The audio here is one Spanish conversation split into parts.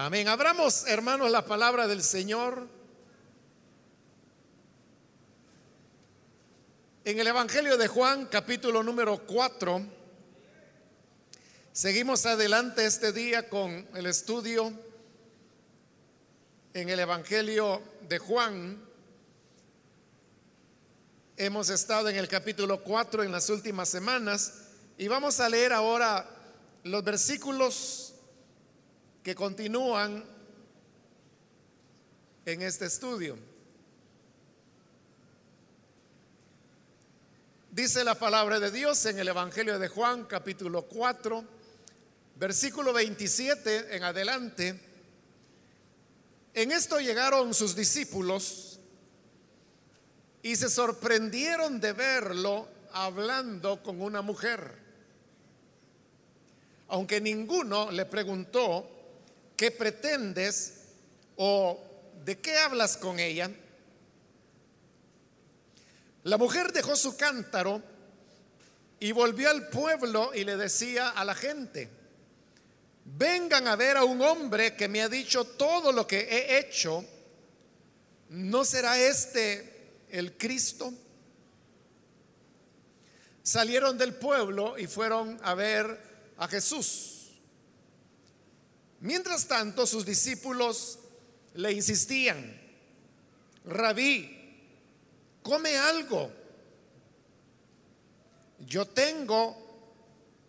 Amén. Abramos, hermanos, la palabra del Señor. En el Evangelio de Juan, capítulo número 4, seguimos adelante este día con el estudio en el Evangelio de Juan. Hemos estado en el capítulo 4 en las últimas semanas y vamos a leer ahora los versículos que continúan en este estudio. Dice la palabra de Dios en el Evangelio de Juan capítulo 4, versículo 27 en adelante. En esto llegaron sus discípulos y se sorprendieron de verlo hablando con una mujer. Aunque ninguno le preguntó, ¿qué pretendes o de qué hablas con ella? La mujer dejó su cántaro y volvió al pueblo y le decía a la gente, vengan a ver a un hombre que me ha dicho todo lo que he hecho, ¿no será este el Cristo? Salieron del pueblo y fueron a ver a Jesús. Mientras tanto, sus discípulos le insistían, rabí, come algo. Yo tengo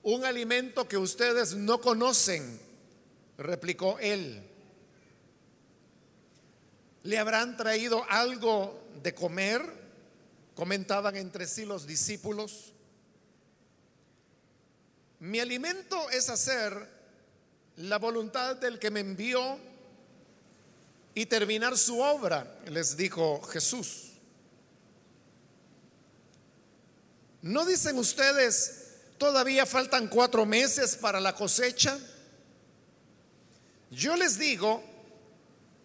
un alimento que ustedes no conocen, replicó él. ¿Le habrán traído algo de comer? Comentaban entre sí los discípulos. Mi alimento es hacer la voluntad del que me envió y terminar su obra, les dijo Jesús. ¿No dicen ustedes, todavía faltan cuatro meses para la cosecha? Yo les digo,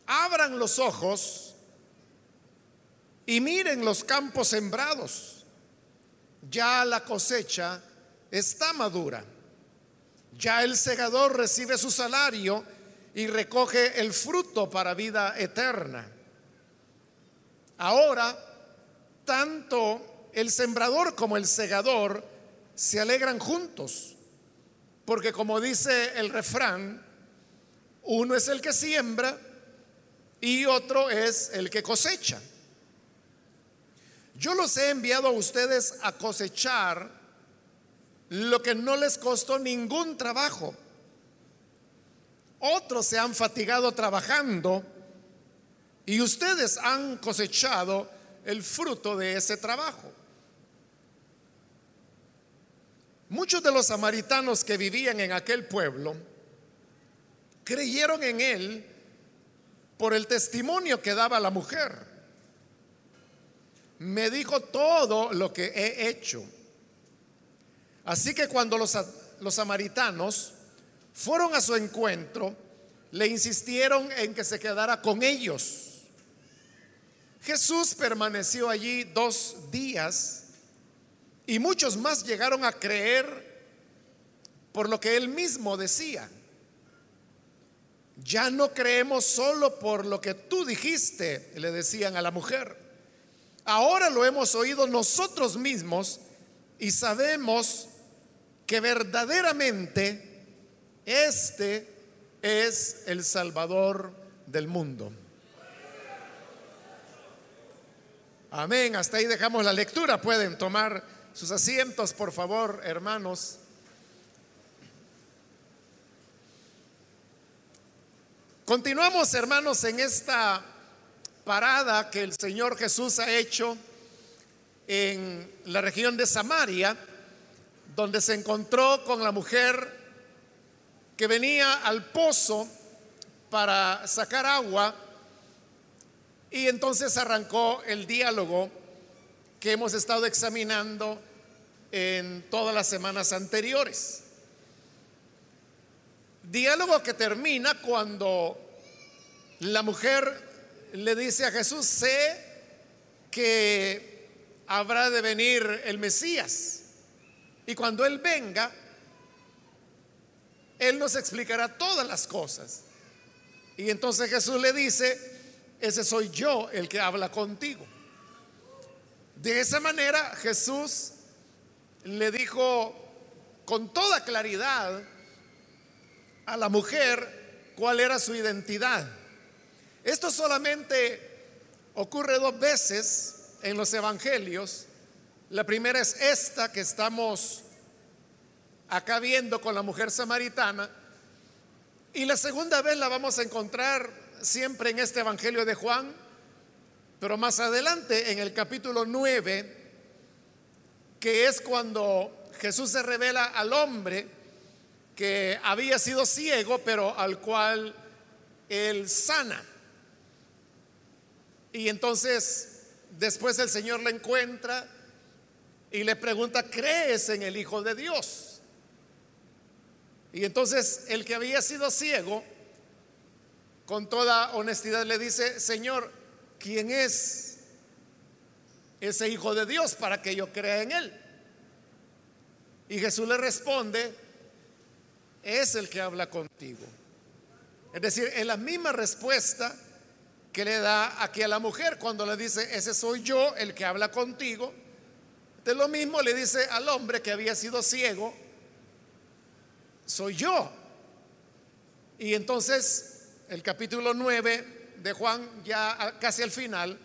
abran los ojos y miren los campos sembrados. Ya la cosecha está madura. Ya el segador recibe su salario y recoge el fruto para vida eterna. Ahora, tanto el sembrador como el segador se alegran juntos, porque como dice el refrán, uno es el que siembra y otro es el que cosecha. Yo los he enviado a ustedes a cosechar lo que no les costó ningún trabajo. Otros se han fatigado trabajando y ustedes han cosechado el fruto de ese trabajo. Muchos de los samaritanos que vivían en aquel pueblo creyeron en él por el testimonio que daba la mujer. Me dijo todo lo que he hecho. Así que cuando los, los samaritanos fueron a su encuentro, le insistieron en que se quedara con ellos. Jesús permaneció allí dos días y muchos más llegaron a creer por lo que él mismo decía. Ya no creemos solo por lo que tú dijiste, le decían a la mujer. Ahora lo hemos oído nosotros mismos y sabemos que verdaderamente este es el Salvador del mundo. Amén. Hasta ahí dejamos la lectura. Pueden tomar sus asientos, por favor, hermanos. Continuamos, hermanos, en esta parada que el Señor Jesús ha hecho en la región de Samaria, donde se encontró con la mujer que venía al pozo para sacar agua y entonces arrancó el diálogo que hemos estado examinando en todas las semanas anteriores. Diálogo que termina cuando la mujer le dice a Jesús, sé que habrá de venir el Mesías. Y cuando Él venga, Él nos explicará todas las cosas. Y entonces Jesús le dice, ese soy yo el que habla contigo. De esa manera Jesús le dijo con toda claridad a la mujer cuál era su identidad. Esto solamente ocurre dos veces en los evangelios. La primera es esta que estamos acá viendo con la mujer samaritana. Y la segunda vez la vamos a encontrar siempre en este evangelio de Juan, pero más adelante en el capítulo 9, que es cuando Jesús se revela al hombre que había sido ciego, pero al cual él sana. Y entonces después el Señor le encuentra y le pregunta, ¿crees en el Hijo de Dios? Y entonces el que había sido ciego, con toda honestidad le dice, Señor, ¿quién es ese Hijo de Dios para que yo crea en él? Y Jesús le responde, es el que habla contigo. Es decir, en la misma respuesta que le da aquí a la mujer cuando le dice, ese soy yo el que habla contigo. De lo mismo le dice al hombre que había sido ciego, soy yo. Y entonces el capítulo 9 de Juan, ya casi al final,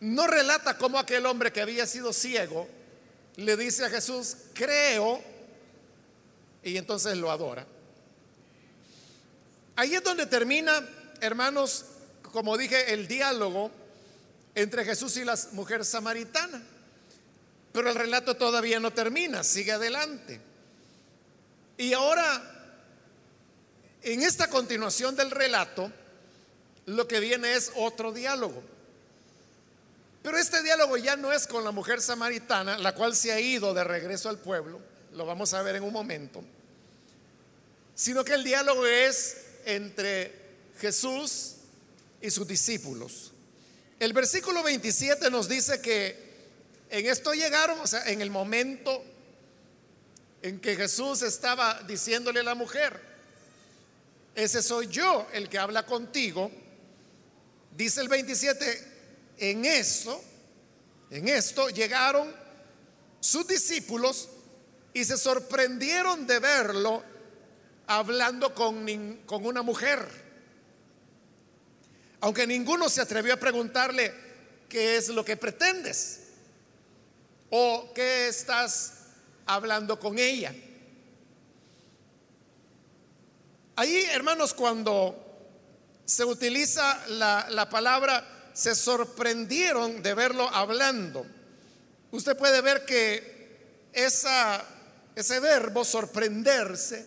no relata cómo aquel hombre que había sido ciego le dice a Jesús, creo, y entonces lo adora. Ahí es donde termina, hermanos, como dije, el diálogo entre Jesús y la mujer samaritana. Pero el relato todavía no termina, sigue adelante. Y ahora, en esta continuación del relato, lo que viene es otro diálogo. Pero este diálogo ya no es con la mujer samaritana, la cual se ha ido de regreso al pueblo, lo vamos a ver en un momento, sino que el diálogo es entre Jesús y sus discípulos. El versículo 27 nos dice que en esto llegaron, o sea, en el momento en que Jesús estaba diciéndole a la mujer, ese soy yo el que habla contigo, dice el 27, en eso, en esto llegaron sus discípulos y se sorprendieron de verlo hablando con, con una mujer. Aunque ninguno se atrevió a preguntarle qué es lo que pretendes o qué estás hablando con ella. Ahí, hermanos, cuando se utiliza la, palabra, se sorprendieron de verlo hablando. Usted puede ver que esa, ese verbo, sorprenderse,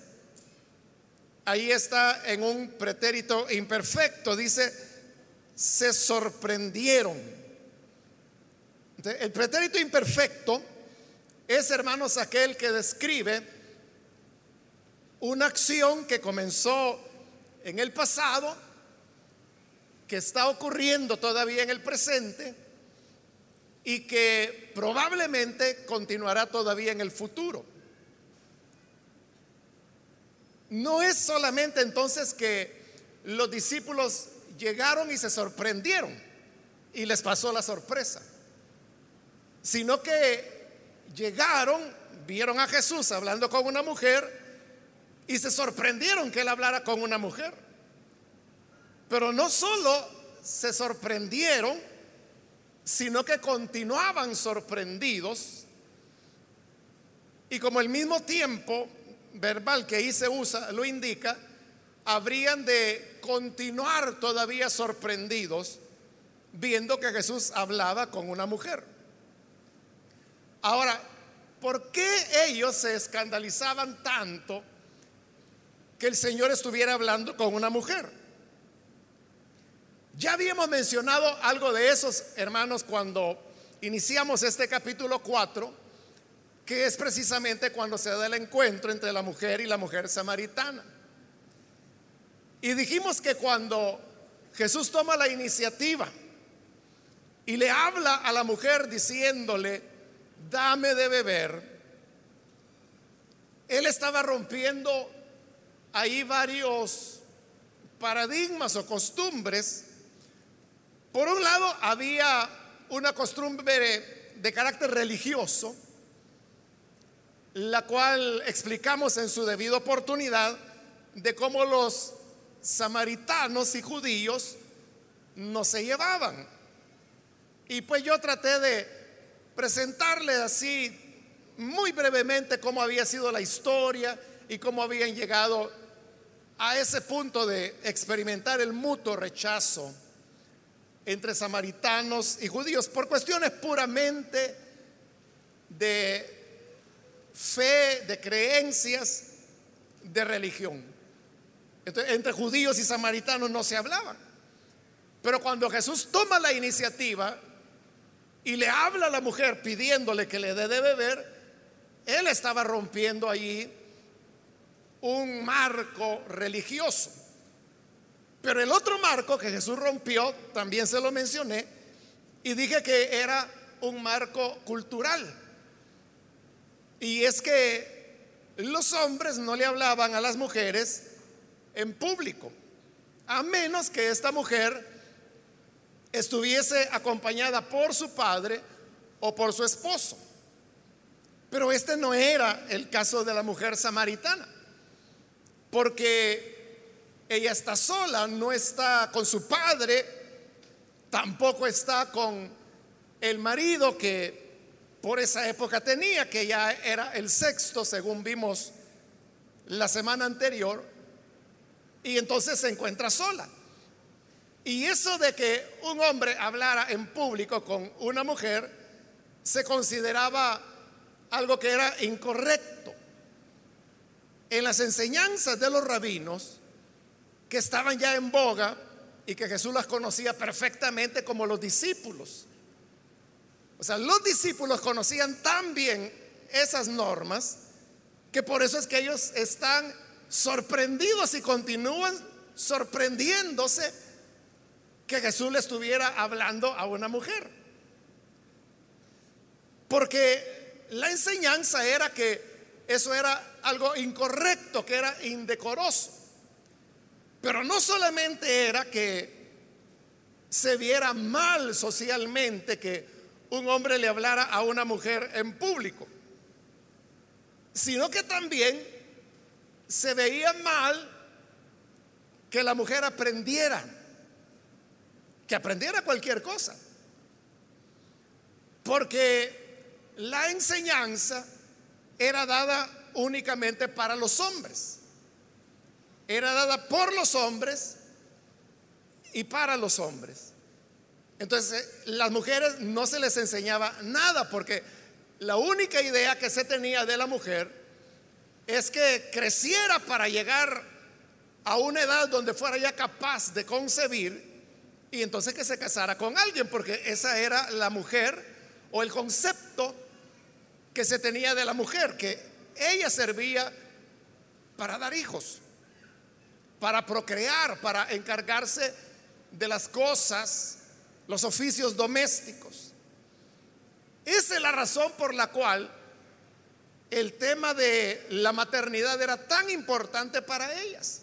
ahí está en un pretérito imperfecto. Dice, se sorprendieron. El pretérito imperfecto es, hermanos, aquel que describe una acción que comenzó en el pasado, que está ocurriendo todavía en el presente y que probablemente continuará todavía en el futuro. No es solamente entonces que los discípulos llegaron y se sorprendieron y les pasó la sorpresa, sino que llegaron, vieron a Jesús hablando con una mujer y se sorprendieron que él hablara con una mujer. Pero no solo se sorprendieron, sino que continuaban sorprendidos. Y como el mismo tiempo verbal que ahí se usa lo indica, habrían de continuar todavía sorprendidos viendo que Jesús hablaba con una mujer. Ahora, ¿por qué ellos se escandalizaban tanto que el Señor estuviera hablando con una mujer? Ya habíamos mencionado algo de esos hermanos cuando iniciamos este capítulo 4, que es precisamente cuando se da el encuentro entre la mujer y la mujer samaritana. Y dijimos que cuando Jesús toma la iniciativa y le habla a la mujer diciéndole, dame de beber, él estaba rompiendo ahí varios paradigmas o costumbres. Por un lado, había una costumbre de carácter religioso, la cual explicamos en su debida oportunidad de cómo los samaritanos y judíos no se llevaban. Y pues yo traté de presentarle así muy brevemente cómo había sido la historia y cómo habían llegado a ese punto de experimentar el mutuo rechazo entre samaritanos y judíos por cuestiones puramente de fe, de creencias, de religión. entre judíos y samaritanos no se hablaban. Pero cuando Jesús toma la iniciativa y le habla a la mujer pidiéndole que le dé de beber, él estaba rompiendo allí un marco religioso. Pero el otro marco que Jesús rompió, también se lo mencioné, y dije que era un marco cultural. Y es que los hombres no le hablaban a las mujeres en público, a menos que esta mujer estuviese acompañada por su padre o por su esposo. Pero este no era el caso de la mujer samaritana, porque ella está sola, no está con su padre, tampoco está con el marido que por esa época tenía, que ya era el sexto, según vimos la semana anterior, y entonces se encuentra sola. Y eso de que un hombre hablara en público con una mujer se consideraba algo que era incorrecto. En las enseñanzas de los rabinos, que estaban ya en boga y que Jesús las conocía perfectamente como los discípulos, o sea, los discípulos conocían tan bien esas normas que por eso es que ellos están sorprendidos y continúan sorprendiéndose que Jesús le estuviera hablando a una mujer. Porque la enseñanza era que eso era algo incorrecto, que era indecoroso. Pero no solamente era que se viera mal socialmente que un hombre le hablara a una mujer en público, sino que también se veía mal que la mujer aprendiera, que aprendiera cualquier cosa, porque la enseñanza era dada únicamente para los hombres, era dada por los hombres y para los hombres. Entonces, las mujeres no se les enseñaba nada porque la única idea que se tenía de la mujer es que creciera para llegar a una edad donde fuera ya capaz de concebir y entonces que se casara con alguien, porque esa era la mujer o el concepto que se tenía de la mujer, que ella servía para dar hijos, para procrear, para encargarse de las cosas los oficios domésticos. Esa es la razón por la cual el tema de la maternidad era tan importante para ellas.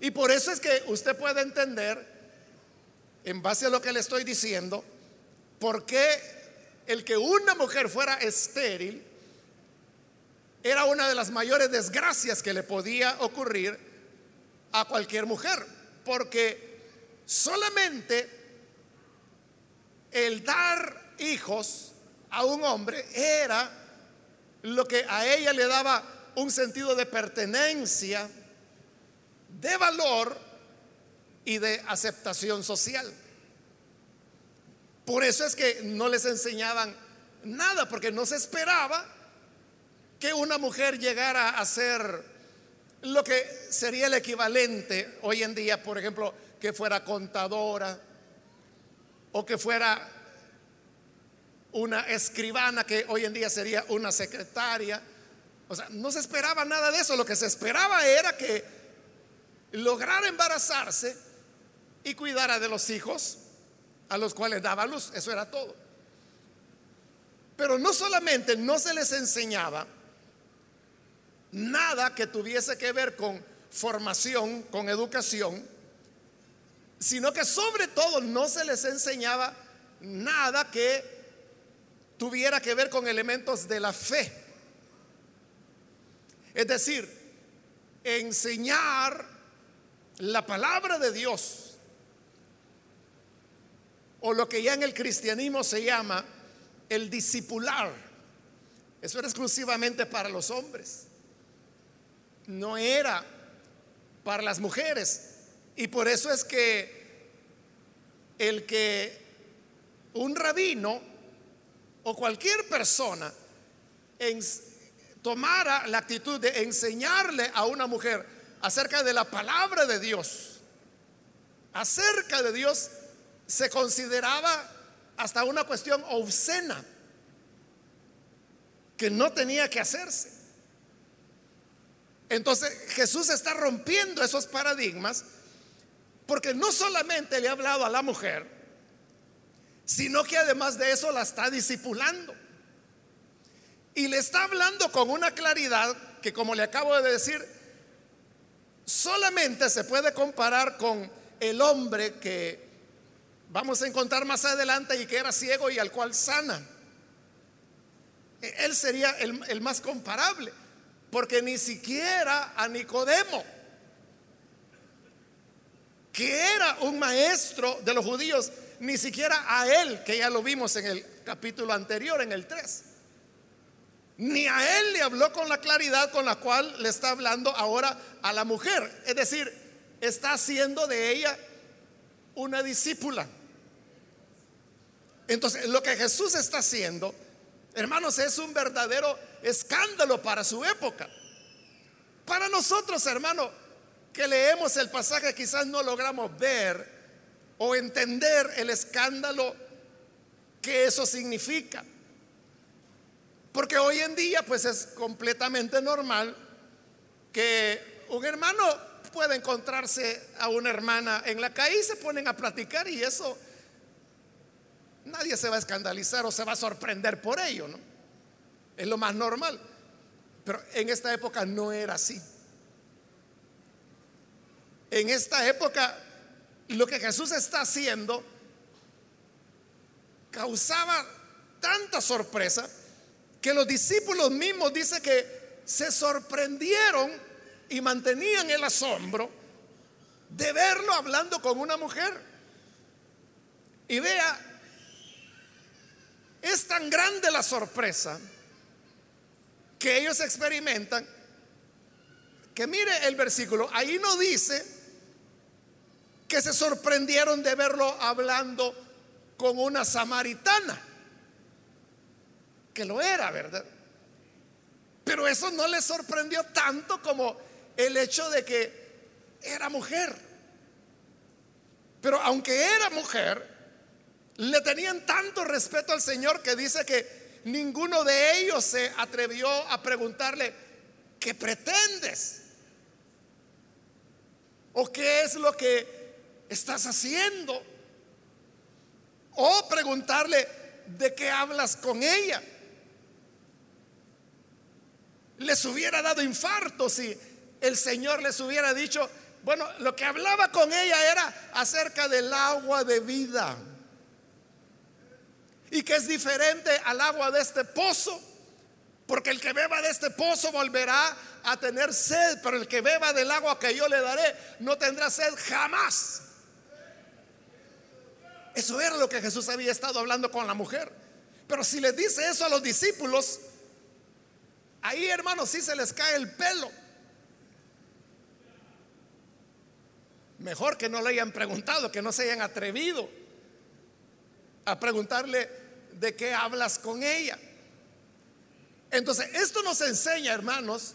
Y por eso es que usted puede entender, en base a lo que le estoy diciendo, por qué el que una mujer fuera estéril era una de las mayores desgracias que le podía ocurrir a cualquier mujer. Porque solamente el dar hijos a un hombre era lo que a ella le daba un sentido de pertenencia, de valor y de aceptación social. Por eso es que no les enseñaban nada, porque no se esperaba que una mujer llegara a ser lo que sería el equivalente hoy en día, por ejemplo, que fuera contadora, o que fuera una escribana que hoy en día sería una secretaria. O sea, no se esperaba nada de eso. Lo que se esperaba era que lograra embarazarse y cuidara de los hijos a los cuales daba luz. Eso era todo. Pero no solamente no se les enseñaba nada que tuviese que ver con formación, con educación, sino que sobre todo no se les enseñaba nada que tuviera que ver con elementos de la fe. Es decir, enseñar la palabra de Dios, o lo que ya en el cristianismo se llama el discipular. Eso era exclusivamente para los hombres. No era para las mujeres. Y por eso es que el que un rabino o cualquier persona tomara la actitud de enseñarle a una mujer acerca de la palabra de Dios, acerca de Dios, se consideraba hasta una cuestión obscena que no tenía que hacerse. Entonces Jesús está rompiendo esos paradigmas porque no solamente le ha hablado a la mujer, sino que además de eso la está discipulando. Y le está hablando con una claridad que como le acabo de decir, solamente se puede comparar con el hombre que vamos a encontrar más adelante y que era ciego y al cual sana. Él sería el, más comparable, porque ni siquiera a Nicodemo, que era un maestro de los judíos, ni siquiera a él, que ya lo vimos en el capítulo anterior, en el 3. Ni a él le habló con la claridad con la cual le está hablando ahora a la mujer. Es decir, está haciendo de ella una discípula. Entonces, lo que Jesús está haciendo, hermanos, es un verdadero escándalo para su época. Para nosotros, hermanos, que leemos el pasaje, quizás no logramos ver o entender el escándalo que eso significa. Porque hoy en día pues es completamente normal que un hermano pueda encontrarse a una hermana en la calle y se ponen a platicar y eso nadie se va a escandalizar o se va a sorprender por ello, ¿no? Es lo más normal. Pero en esta época no era así. En esta época lo que Jesús está haciendo causaba tanta sorpresa que los discípulos mismos dice que se sorprendieron y mantenían el asombro de verlo hablando con una mujer. Y vea, es tan grande la sorpresa que ellos experimentan que mire el versículo, ahí no dice que se sorprendieron de verlo hablando con una samaritana, que lo era, ¿verdad? Pero eso no le sorprendió tanto como el hecho de que era mujer. Pero aunque era mujer, le tenían tanto respeto al Señor que dice que ninguno de ellos se atrevió a preguntarle, ¿qué pretendes? ¿O qué es lo que estás haciendo? O preguntarle, ¿de qué hablas con ella? Les hubiera dado infarto si el Señor les hubiera dicho, bueno, lo que hablaba con ella era acerca del agua de vida. Y que es diferente al agua de este pozo. Porque el que beba de este pozo volverá a tener sed, pero el que beba del agua que yo le daré no tendrá sed jamás. Eso era lo que Jesús había estado hablando con la mujer. Pero si le dice eso a los discípulos, ahí hermanos sí se les cae el pelo. Mejor que no le hayan preguntado, que no se hayan atrevido a preguntarle de qué hablas con ella. Entonces, esto nos enseña, hermanos,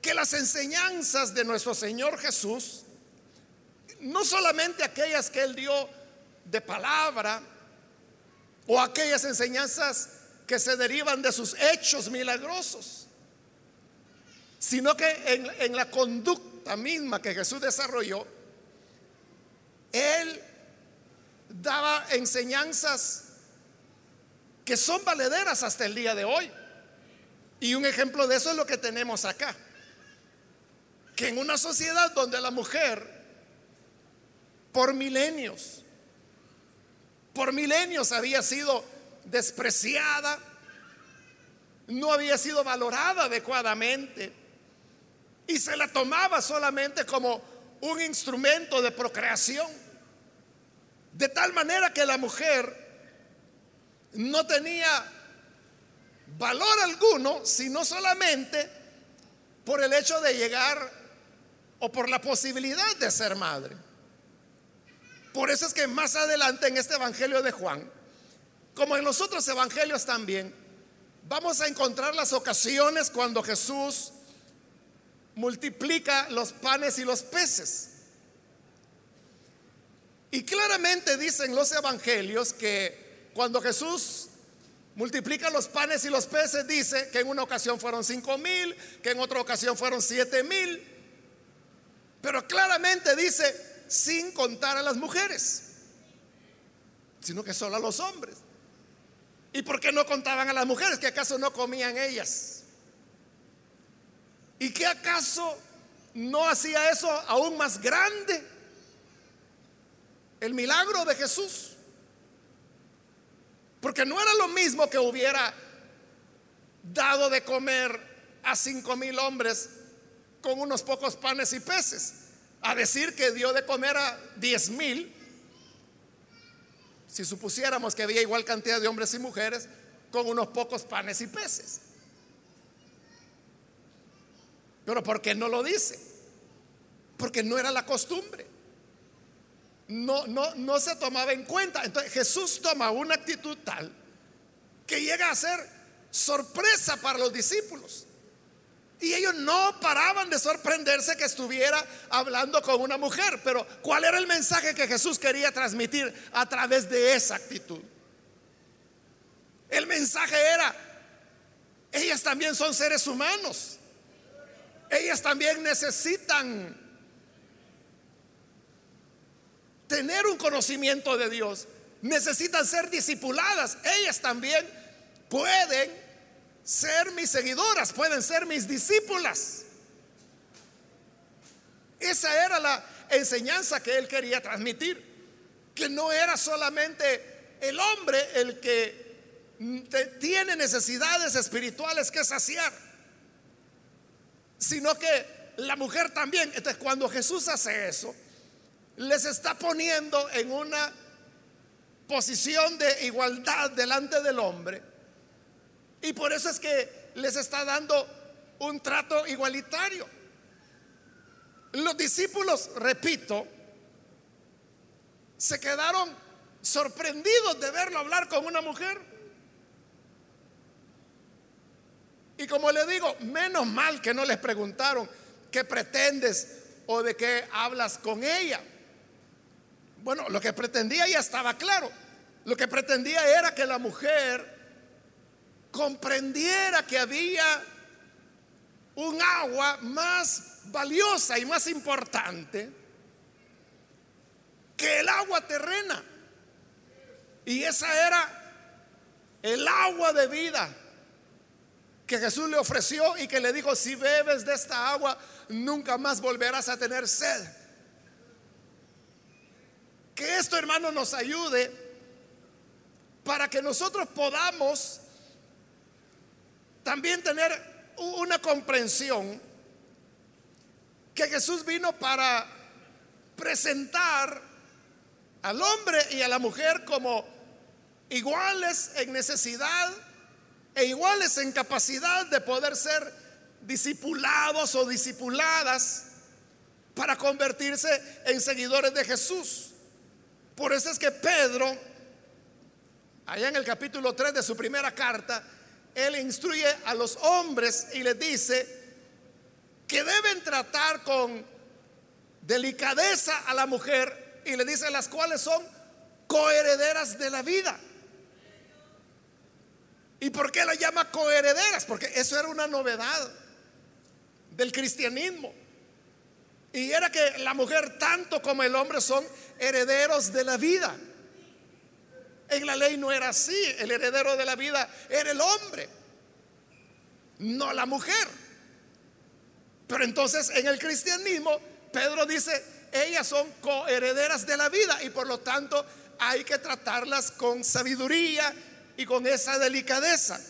que las enseñanzas de nuestro Señor Jesús no solamente aquellas que él dio de palabra o aquellas enseñanzas que se derivan de sus hechos milagrosos, sino que en, en la conducta misma que Jesús desarrolló, él daba enseñanzas que son valederas hasta el día de hoy. Y un ejemplo de eso es lo que tenemos acá. que en una sociedad donde la mujer, por milenios, por milenios había sido despreciada, no había sido valorada adecuadamente y se la tomaba solamente como un instrumento de procreación. De tal manera que la mujer no tenía valor alguno, sino solamente por el hecho de llegar o por la posibilidad de ser madre. Por eso es que más adelante en este Evangelio de Juan, como en los otros evangelios también, vamos a encontrar las ocasiones cuando Jesús multiplica los panes y los peces. Y claramente dicen los evangelios que cuando Jesús multiplica los panes y los peces, dice que en una ocasión fueron cinco mil, que en otra ocasión fueron siete mil, pero claramente dice sin contar a las mujeres, sino que solo a los hombres. ¿Y por qué no contaban a las mujeres? ¿Que acaso no comían ellas? ¿Y que acaso no hacía eso aún más grande? El milagro de Jesús. Porque no era lo mismo que hubiera dado de comer a cinco mil hombres con unos pocos panes y peces, a decir que dio de comer a diez mil, si supusiéramos que había igual cantidad de hombres y mujeres con unos pocos panes y peces. Pero ¿por qué no lo dice? Porque no era la costumbre. No, no, no se tomaba en cuenta. Entonces Jesús toma una actitud tal que llega a ser sorpresa para los discípulos. Y ellos no paraban de sorprenderse que estuviera hablando con una mujer. Pero ¿cuál era el mensaje que Jesús quería transmitir a través de esa actitud? El mensaje era, ellas también son seres humanos. Ellas también necesitan tener un conocimiento de Dios. Necesitan ser discipuladas. Ellas también pueden ser mis seguidoras, pueden ser mis discípulas. Esa era la enseñanza que él quería transmitir, que no era solamente el hombre el que tiene necesidades espirituales que saciar, sino que la mujer también. Entonces, cuando Jesús hace eso, les está poniendo en una posición de igualdad delante del hombre. Y por eso es que les está dando un trato igualitario. Los discípulos, repito, se quedaron sorprendidos de verlo hablar con una mujer. Y como le digo, menos mal que no les preguntaron qué pretendes o de qué hablas con ella. Bueno, lo que pretendía ya estaba claro. Lo que pretendía era que la mujer comprendiera que había un agua más valiosa y más importante que el agua terrena. Y esa era el agua de vida que Jesús le ofreció y que le dijo, si bebes de esta agua, nunca más volverás a tener sed. Que esto, hermano, nos ayude para que nosotros podamos también tener una comprensión que Jesús vino para presentar al hombre y a la mujer como iguales en necesidad e iguales en capacidad de poder ser discipulados o discipuladas para convertirse en seguidores de Jesús. Por eso es que Pedro, allá en el capítulo 3 de su primera carta, él instruye a los hombres y les dice que deben tratar con delicadeza a la mujer y le dice las cuales son coherederas de la vida. ¿Y por qué la llama coherederas? Porque eso era una novedad del cristianismo. Y era que la mujer tanto como el hombre son herederos de la vida. En la ley no era así. El heredero de la vida era el hombre, no la mujer. Pero entonces en el cristianismo, Pedro dice, ellas son coherederas de la vida y por lo tanto hay que tratarlas con sabiduría y con esa delicadeza.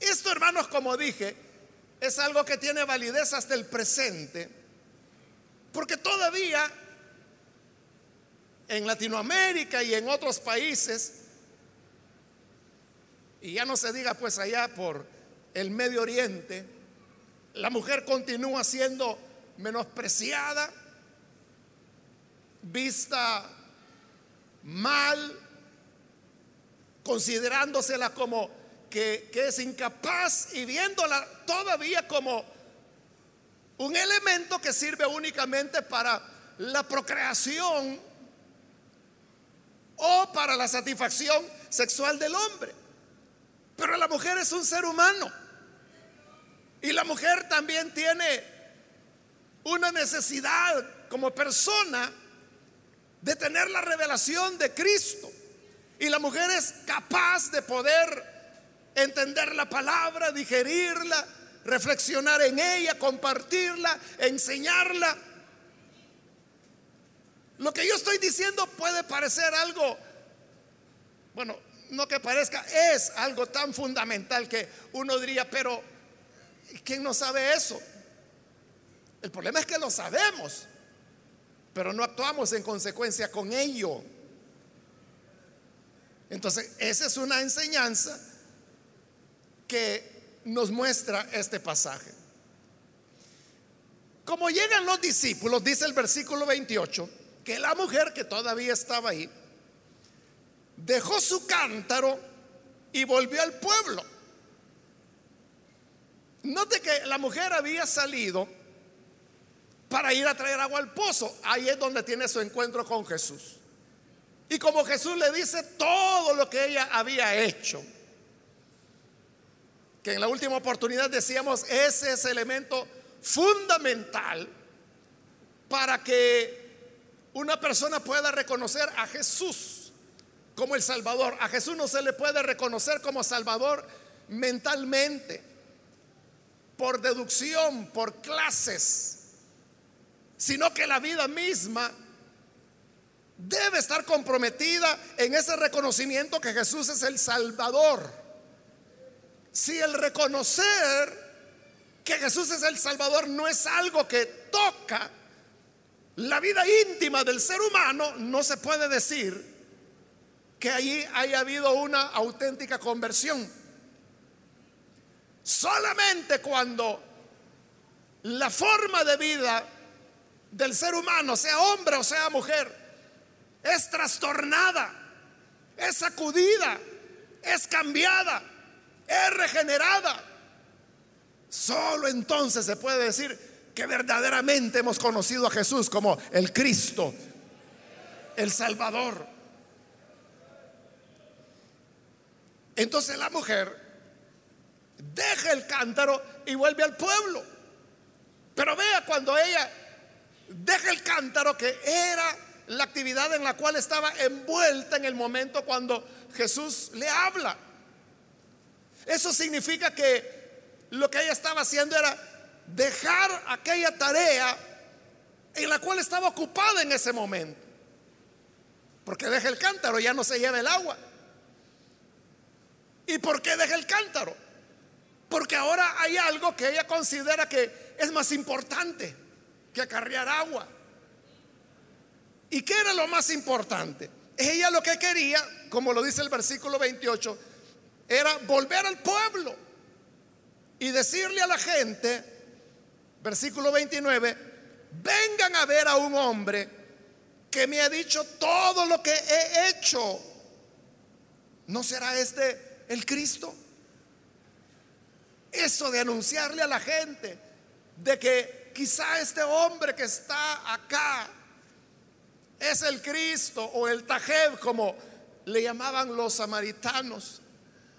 Esto, hermanos, como dije, es algo que tiene validez hasta el presente, porque todavía en Latinoamérica y en otros países, y ya no se diga pues allá por el Medio Oriente, la mujer continúa siendo menospreciada, vista mal, considerándosela como que, es incapaz y viéndola todavía como un elemento que sirve únicamente para la procreación o para la satisfacción sexual del hombre. Pero la mujer es un ser humano. Y la mujer también tiene una necesidad como persona de tener la revelación de Cristo. Y la mujer es capaz de poder entender la palabra, digerirla, reflexionar en ella, compartirla, enseñarla. Lo que yo estoy diciendo puede parecer algo, bueno, no que parezca, es algo tan fundamental que uno diría, pero ¿quién no sabe eso? El problema es que lo sabemos, pero no actuamos en consecuencia con ello. Entonces, esa es una enseñanza que nos muestra este pasaje. Como llegan los discípulos, dice el versículo 28, que la mujer que todavía estaba ahí, dejó su cántaro y volvió al pueblo. Note que la mujer había salido para ir a traer agua al pozo. Ahí es donde tiene su encuentro con Jesús. Y como Jesús le dice todo lo que ella había hecho, que en la última oportunidad decíamos, ese es elemento fundamental para que una persona pueda reconocer a Jesús como el Salvador. A Jesús no se le puede reconocer como Salvador mentalmente, por deducción, por clases sino que la vida misma debe estar comprometida en ese reconocimiento que Jesús es el Salvador. Si el reconocer que Jesús es el Salvador no es algo que toca la vida íntima del ser humano, no se puede decir que allí haya habido una auténtica conversión. Solamente cuando la forma de vida del ser humano, sea hombre o sea mujer, es trastornada, es sacudida, es cambiada, es regenerada. Solo entonces se puede decir que verdaderamente hemos conocido a Jesús como el Cristo, el Salvador. Entonces la mujer deja el cántaro y vuelve al pueblo. Pero vea cuando ella deja el cántaro que era la actividad en la cual estaba envuelta en el momento cuando Jesús le habla. Eso significa que lo que ella estaba haciendo era dejar aquella tarea en la cual estaba ocupada en ese momento. Porque deja el cántaro, ya no se lleva el agua. ¿Y por qué deja el cántaro? Porque ahora hay algo que ella considera que es más importante que acarrear agua. ¿Y qué era lo más importante? Ella lo que quería, como lo dice el versículo 28, era volver al pueblo y decirle a la gente, versículo 29, vengan a ver a un hombre que me ha dicho todo lo que he hecho. ¿No será este el Cristo? Eso de anunciarle a la gente de que quizá este hombre que está acá es el Cristo o el Tajeb, como le llamaban los samaritanos.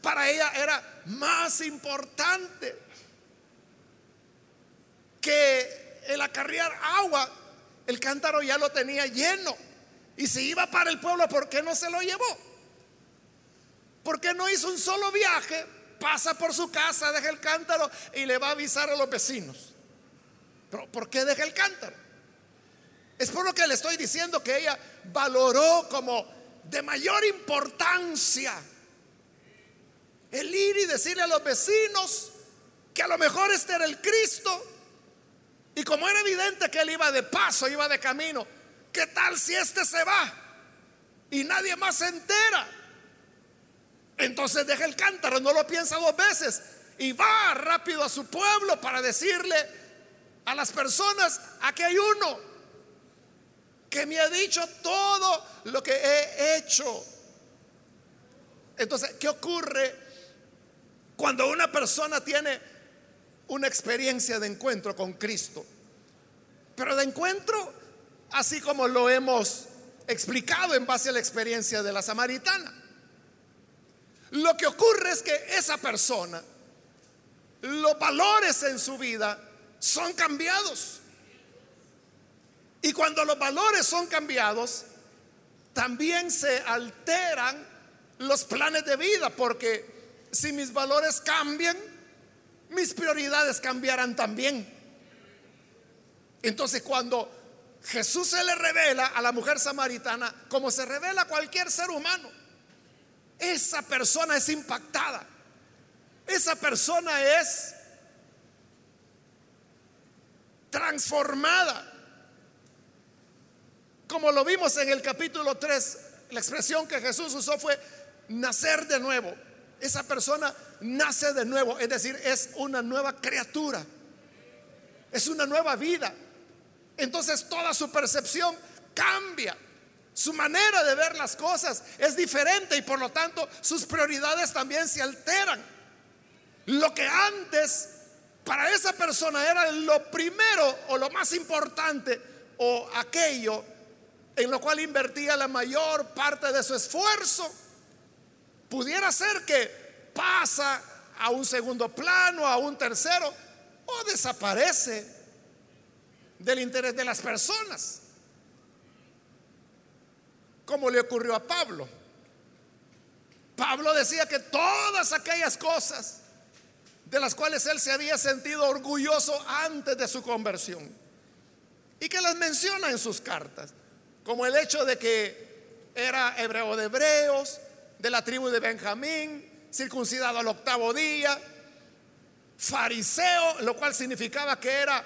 Para ella era más importante que el acarrear agua. El cántaro ya lo tenía lleno. Y si iba para el pueblo, ¿por qué no se lo llevó? ¿Por qué no hizo un solo viaje pasa por su casa, deja el cántaro y le va a avisar a los vecinos. Pero ¿por qué deja el cántaro? Es por lo que le estoy diciendo que ella valoró como de mayor importancia el ir y decirle a los vecinos que a lo mejor este era el Cristo. Y como era evidente que él iba de paso, iba de camino, ¿qué tal si este se va y nadie más se entera? Entonces deja el cántaro, no lo piensa dos veces y va rápido a su pueblo para decirle a las personas, aquí hay uno que me ha dicho todo lo que he hecho. Entonces, ¿qué ocurre cuando una persona tiene una experiencia de encuentro con Cristo? Pero de encuentro, así como lo hemos explicado en base a la experiencia de la samaritana. Lo que ocurre es que esa persona, los valores en su vida son cambiados. Y cuando los valores son cambiados, también se alteran los planes de vida, porque si mis valores cambian, mis prioridades cambiarán también. Entonces cuando Jesús se le revela a la mujer samaritana, como se revela a cualquier ser humano, esa persona es impactada. Esa persona es transformada. Como lo vimos en el capítulo 3, la expresión que Jesús usó fue nacer de nuevo. Esa persona nace de nuevo, es decir, es una nueva criatura. Es una nueva vida. Entonces toda su percepción cambia. Su manera de ver las cosas es diferente y por lo tanto sus prioridades también se alteran. Lo que antes para esa persona era lo primero o lo más importante o aquello en lo cual invertía la mayor parte de su esfuerzo, pudiera ser que pasa a un segundo plano, a un tercero, o desaparece del interés de las personas como le ocurrió a Pablo. Pablo decía que todas aquellas cosas de las cuales él se había sentido orgulloso antes de su conversión y que las menciona en sus cartas, como el hecho de que era hebreo de hebreos, de la tribu de Benjamín, circuncidado al octavo día, fariseo, lo cual significaba que era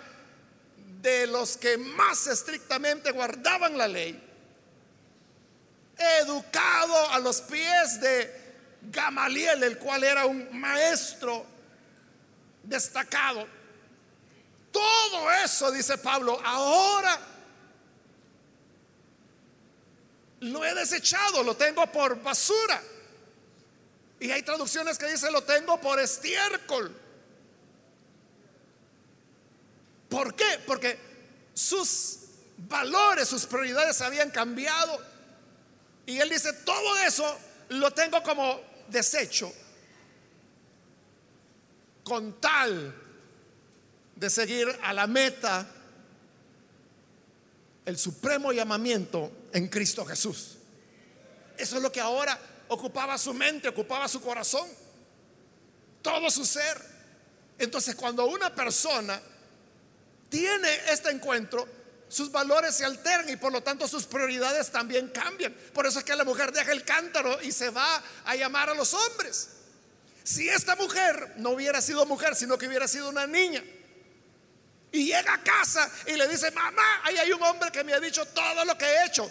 de los que más estrictamente guardaban la ley educado a los pies de Gamaliel, el cual era un maestro destacado. Todo eso, dice Pablo, ahora lo he desechado, lo tengo por basura. Y hay traducciones que dicen lo tengo por estiércol. ¿Por qué? Porque sus valores, sus prioridades habían cambiado y él dice, todo eso lo tengo como desecho con tal de seguir a la meta, el supremo llamamiento en Cristo Jesús. Eso es lo que ahora ocupaba su mente, ocupaba su corazón, todo su ser. Entonces cuando una persona tiene este encuentro, sus valores se alteran y por lo tanto sus prioridades también cambian. Por eso es que la mujer deja el cántaro y se va a llamar a los hombres. Si esta mujer no hubiera sido mujer, sino que hubiera sido una niña, y llega a casa y le dice, mamá, ahí hay un hombre que me ha dicho todo lo que he hecho.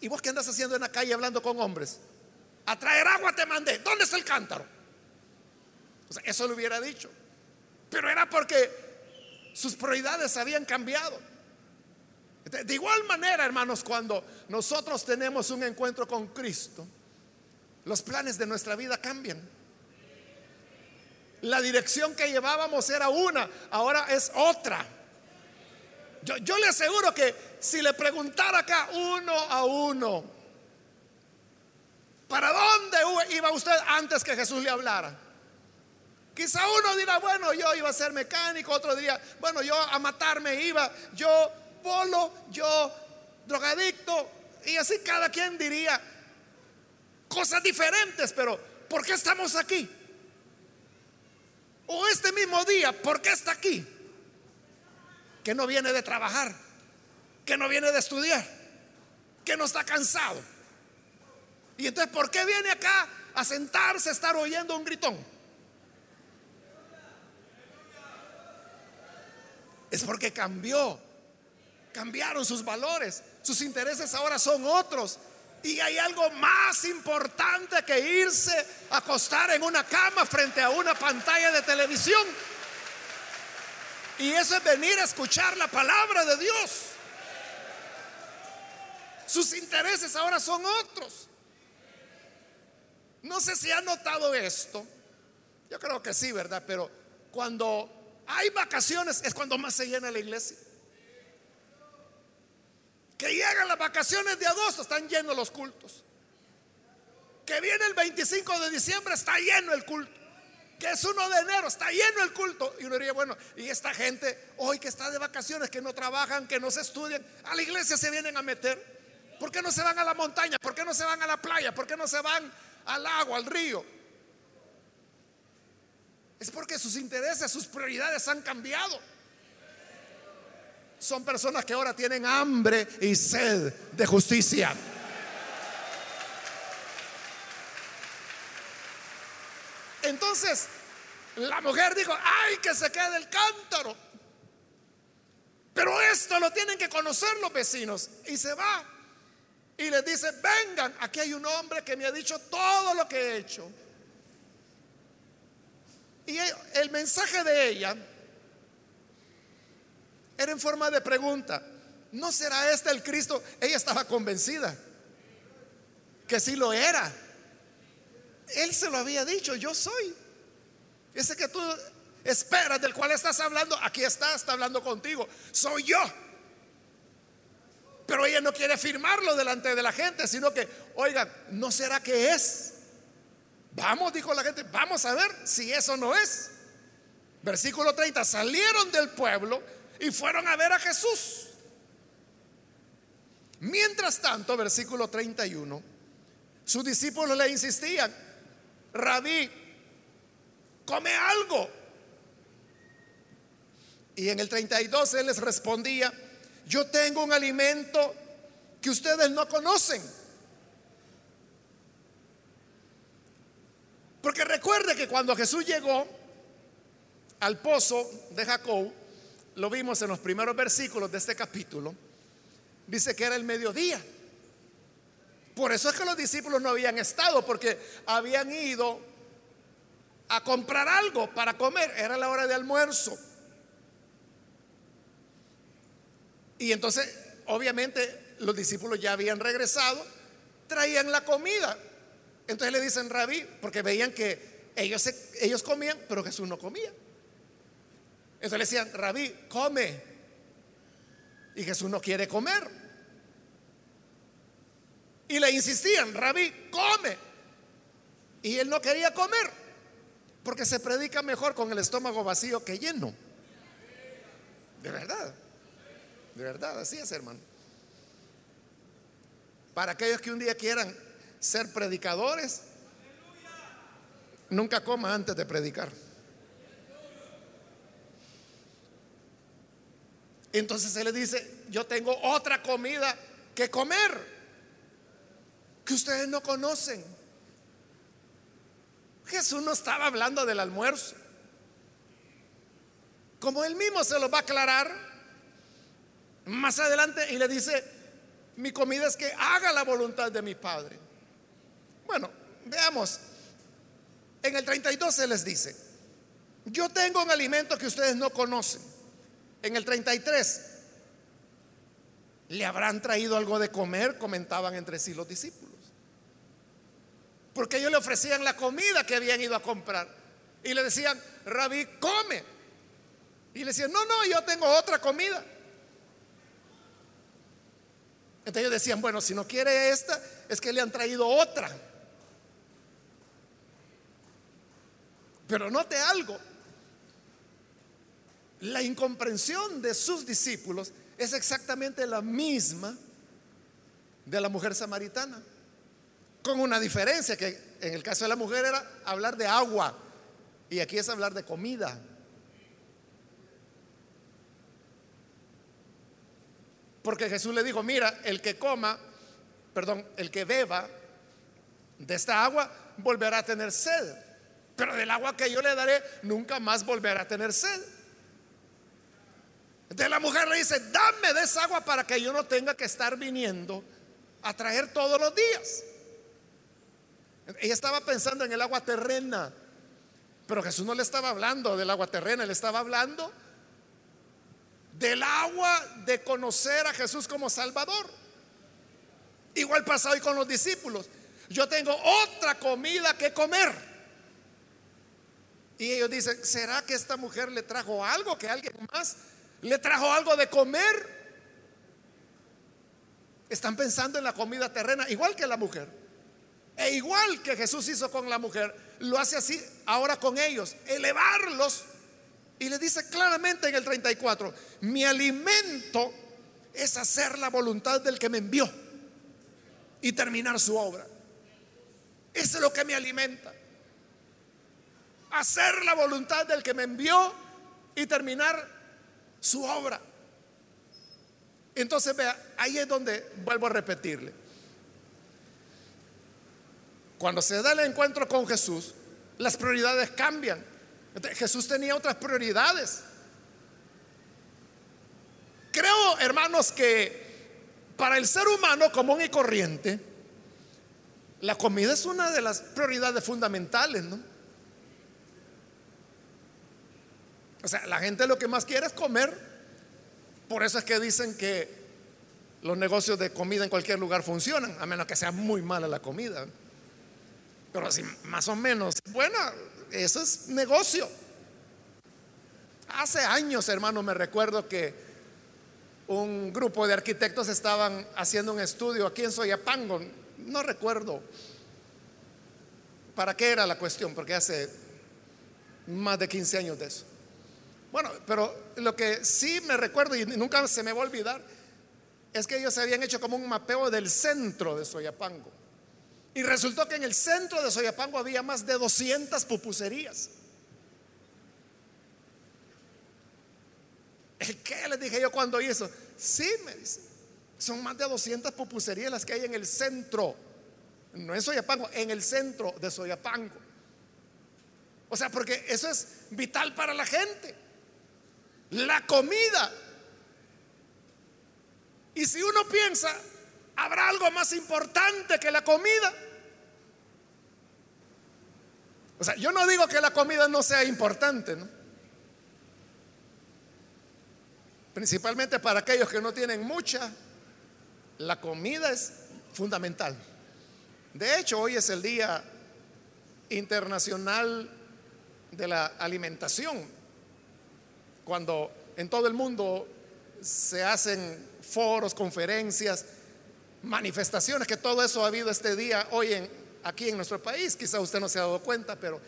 ¿Y vos qué andas haciendo en la calle hablando con hombres? A traer agua te mandé. ¿Dónde está el cántaro? eso lo hubiera dicho. Pero era porque sus prioridades habían cambiado. De igual manera, hermanos, cuando nosotros tenemos un encuentro con Cristo, los planes de nuestra vida cambian. La dirección que llevábamos era una, ahora es otra. Yo, yo, le aseguro que si le preguntara acá uno a uno, ¿para dónde iba usted antes que Jesús le hablara? Quizá uno dirá, bueno, yo iba a ser mecánico, otro día, bueno, yo a matarme iba, yo polo, yo drogadicto, y así cada quien diría cosas diferentes, pero ¿por qué estamos aquí? O este mismo día, ¿por qué está aquí? Que no viene de trabajar, que no viene de estudiar, que no está cansado. Y entonces, ¿por qué viene acá a sentarse a estar oyendo un gritón? Es porque cambió, cambiaron sus valores, sus intereses ahora son otros. Y hay algo más importante que irse a acostar en una cama frente a una pantalla de televisión. Y eso es venir a escuchar la palabra de Dios. Sus intereses ahora son otros. No sé si ha notado esto. Yo creo que sí, ¿verdad? Pero cuando hay vacaciones es cuando más se llena la iglesia que llegan las vacaciones de agosto, están llenos los cultos. Que viene el 25 de diciembre, está lleno el culto. Que es 1 de enero, está lleno el culto. Y uno diría, bueno, y esta gente hoy que está de vacaciones, que no trabajan, que no se estudian, a la iglesia se vienen a meter. ¿Por qué no se van a la montaña? ¿Por qué no se van a la playa? ¿Por qué no se van al agua, al río? Es porque sus intereses, sus prioridades han cambiado son personas que ahora tienen hambre y sed de justicia. Entonces, la mujer dijo, ay, que se quede el cántaro. Pero esto lo tienen que conocer los vecinos. Y se va. Y les dice, vengan, aquí hay un hombre que me ha dicho todo lo que he hecho. Y el mensaje de ella era en forma de pregunta. ¿No será este el Cristo? Ella estaba convencida que sí lo era. Él se lo había dicho, yo soy. Ese que tú esperas, del cual estás hablando, aquí está, está hablando contigo. Soy yo. Pero ella no quiere firmarlo delante de la gente, sino que, oigan, ¿no será que es? Vamos, dijo la gente, vamos a ver si eso no es. Versículo 30, salieron del pueblo y fueron a ver a Jesús. Mientras tanto, versículo 31, sus discípulos le insistían, rabí, come algo. Y en el 32 él les respondía, yo tengo un alimento que ustedes no conocen. Porque recuerde que cuando Jesús llegó al pozo de Jacob, lo vimos en los primeros versículos de este capítulo, dice que era el mediodía. Por eso es que los discípulos no habían estado, porque habían ido a comprar algo para comer, era la hora de almuerzo. Y entonces, obviamente, los discípulos ya habían regresado, traían la comida. Entonces le dicen, rabí, porque veían que ellos, ellos comían, pero Jesús no comía. Entonces le decían, rabí, come. Y Jesús no quiere comer. Y le insistían, rabí, come. Y él no quería comer. Porque se predica mejor con el estómago vacío que lleno. De verdad. De verdad, así es, hermano. Para aquellos que un día quieran ser predicadores, nunca coma antes de predicar. Entonces Él le dice, yo tengo otra comida que comer que ustedes no conocen. Jesús no estaba hablando del almuerzo. Como él mismo se lo va a aclarar más adelante y le dice, mi comida es que haga la voluntad de mi Padre. Bueno, veamos. En el 32 se les dice, yo tengo un alimento que ustedes no conocen. En el 33, ¿le habrán traído algo de comer? Comentaban entre sí los discípulos. Porque ellos le ofrecían la comida que habían ido a comprar. Y le decían, rabí, come. Y le decían, no, no, yo tengo otra comida. Entonces ellos decían, bueno, si no quiere esta, es que le han traído otra. Pero note algo, la incomprensión de sus discípulos es exactamente la misma de la mujer samaritana. Con una diferencia que en el caso de la mujer era hablar de agua y aquí es hablar de comida. Porque Jesús le dijo, mira, el que coma, perdón, el que beba de esta agua volverá a tener sed. Pero del agua que yo le daré nunca más volverá a tener sed. De la mujer le dice, dame de esa agua para que yo no tenga que estar viniendo a traer todos los días. Ella estaba pensando en el agua terrena, pero Jesús no le estaba hablando del agua terrena, le estaba hablando del agua de conocer a Jesús como Salvador. Igual pasa hoy con los discípulos. Yo tengo otra comida que comer. Y ellos dicen, ¿será que esta mujer le trajo algo que alguien más le trajo algo de comer? Están pensando en la comida terrena, igual que la mujer. E igual que Jesús hizo con la mujer, lo hace así ahora con ellos, elevarlos y le dice claramente en el 34, mi alimento es hacer la voluntad del que me envió y terminar su obra. Eso es lo que me alimenta. Hacer la voluntad del que me envió y terminar su obra. Entonces, vea, ahí es donde vuelvo a repetirle. Cuando se da el encuentro con Jesús, las prioridades cambian. Jesús tenía otras prioridades. Creo, hermanos, que para el ser humano común y corriente, la comida es una de las prioridades fundamentales, ¿no? O sea, la gente lo que más quiere es comer. Por eso es que dicen que los negocios de comida en cualquier lugar funcionan, a menos que sea muy mala la comida. Pero así, más o menos, buena, eso es negocio. Hace años, hermano, me recuerdo que un grupo de arquitectos estaban haciendo un estudio aquí en Soyapango. No recuerdo para qué era la cuestión, porque hace más de 15 años de eso. Bueno, pero lo que sí me recuerdo y nunca se me va a olvidar es que ellos habían hecho como un mapeo del centro de Soyapango. Y resultó que en el centro de Soyapango había más de 200 pupuserías. ¿Qué les dije yo cuando hizo? Sí, me dice. Son más de 200 pupuserías las que hay en el centro. No en Soyapango, en el centro de Soyapango. O sea, porque eso es vital para la gente. La comida. Y si uno piensa, ¿Habrá algo más importante que la comida? O sea, yo no digo que la comida no sea importante, ¿no? Principalmente para aquellos que no tienen mucha, la comida es fundamental. De hecho, hoy es el Día Internacional de la Alimentación, cuando en todo el mundo se hacen foros, conferencias, manifestaciones, que todo eso ha habido este día hoy en, aquí en nuestro país. Quizá usted no se ha dado cuenta, pero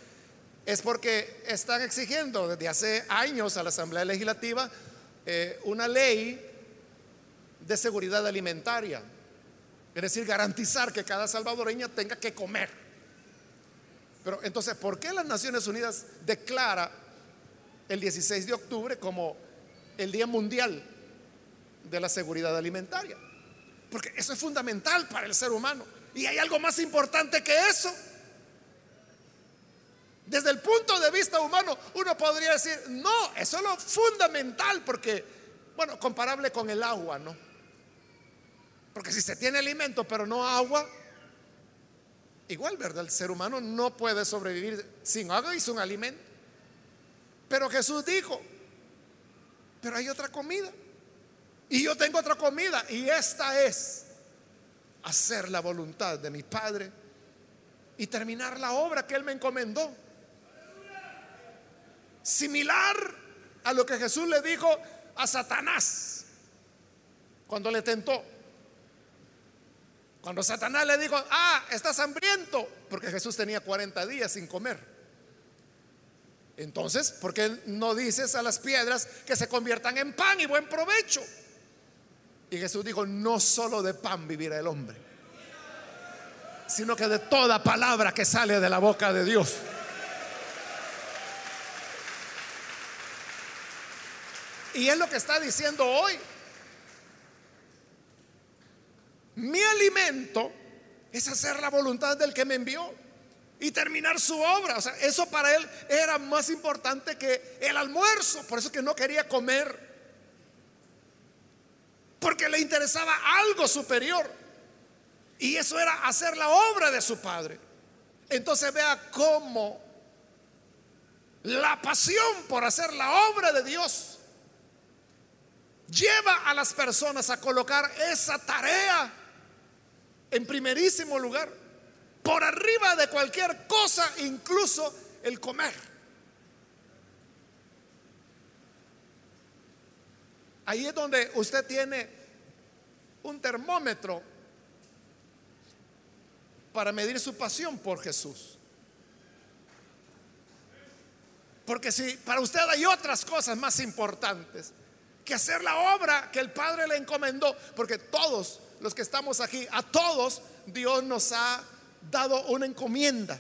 es porque están exigiendo desde hace años a la Asamblea Legislativa eh, una ley de seguridad alimentaria. Es decir, garantizar que cada salvadoreña tenga que comer. Pero entonces, ¿por qué las Naciones Unidas declara el 16 de octubre como el Día Mundial de la Seguridad Alimentaria? Porque eso es fundamental para el ser humano. Y hay algo más importante que eso. Desde el punto de vista humano, uno podría decir, no, eso es lo fundamental, porque, bueno, comparable con el agua, ¿no? Porque si se tiene alimento pero no agua, igual, ¿verdad? El ser humano no puede sobrevivir sin agua y sin alimento. Pero Jesús dijo, pero hay otra comida. Y yo tengo otra comida y esta es hacer la voluntad de mi Padre y terminar la obra que Él me encomendó. Similar a lo que Jesús le dijo a Satanás cuando le tentó. Cuando Satanás le dijo, ah, estás hambriento, porque Jesús tenía 40 días sin comer. Entonces, ¿por qué no dices a las piedras que se conviertan en pan y buen provecho? Y Jesús dijo, no solo de pan vivirá el hombre, sino que de toda palabra que sale de la boca de Dios. Y es lo que está diciendo hoy. Mi alimento es hacer la voluntad del que me envió y terminar su obra. O sea, eso para él era más importante que el almuerzo. Por eso que no quería comer. Porque le interesaba algo superior. Y eso era hacer la obra de su padre. Entonces vea cómo la pasión por hacer la obra de Dios lleva a las personas a colocar esa tarea en primerísimo lugar, por arriba de cualquier cosa, incluso el comer. Ahí es donde usted tiene un termómetro para medir su pasión por Jesús. Porque si para usted hay otras cosas más importantes que hacer la obra que el Padre le encomendó, porque todos los que estamos aquí, a todos Dios nos ha dado una encomienda.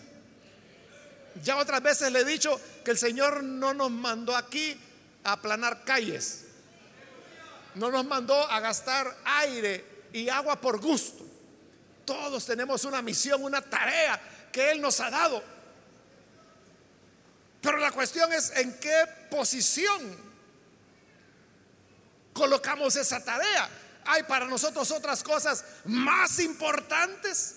Ya otras veces le he dicho que el Señor no nos mandó aquí a aplanar calles, no nos mandó a gastar aire y agua por gusto. Todos tenemos una misión, una tarea que Él nos ha dado. Pero la cuestión es en qué posición colocamos esa tarea hay para nosotros otras cosas más importantes?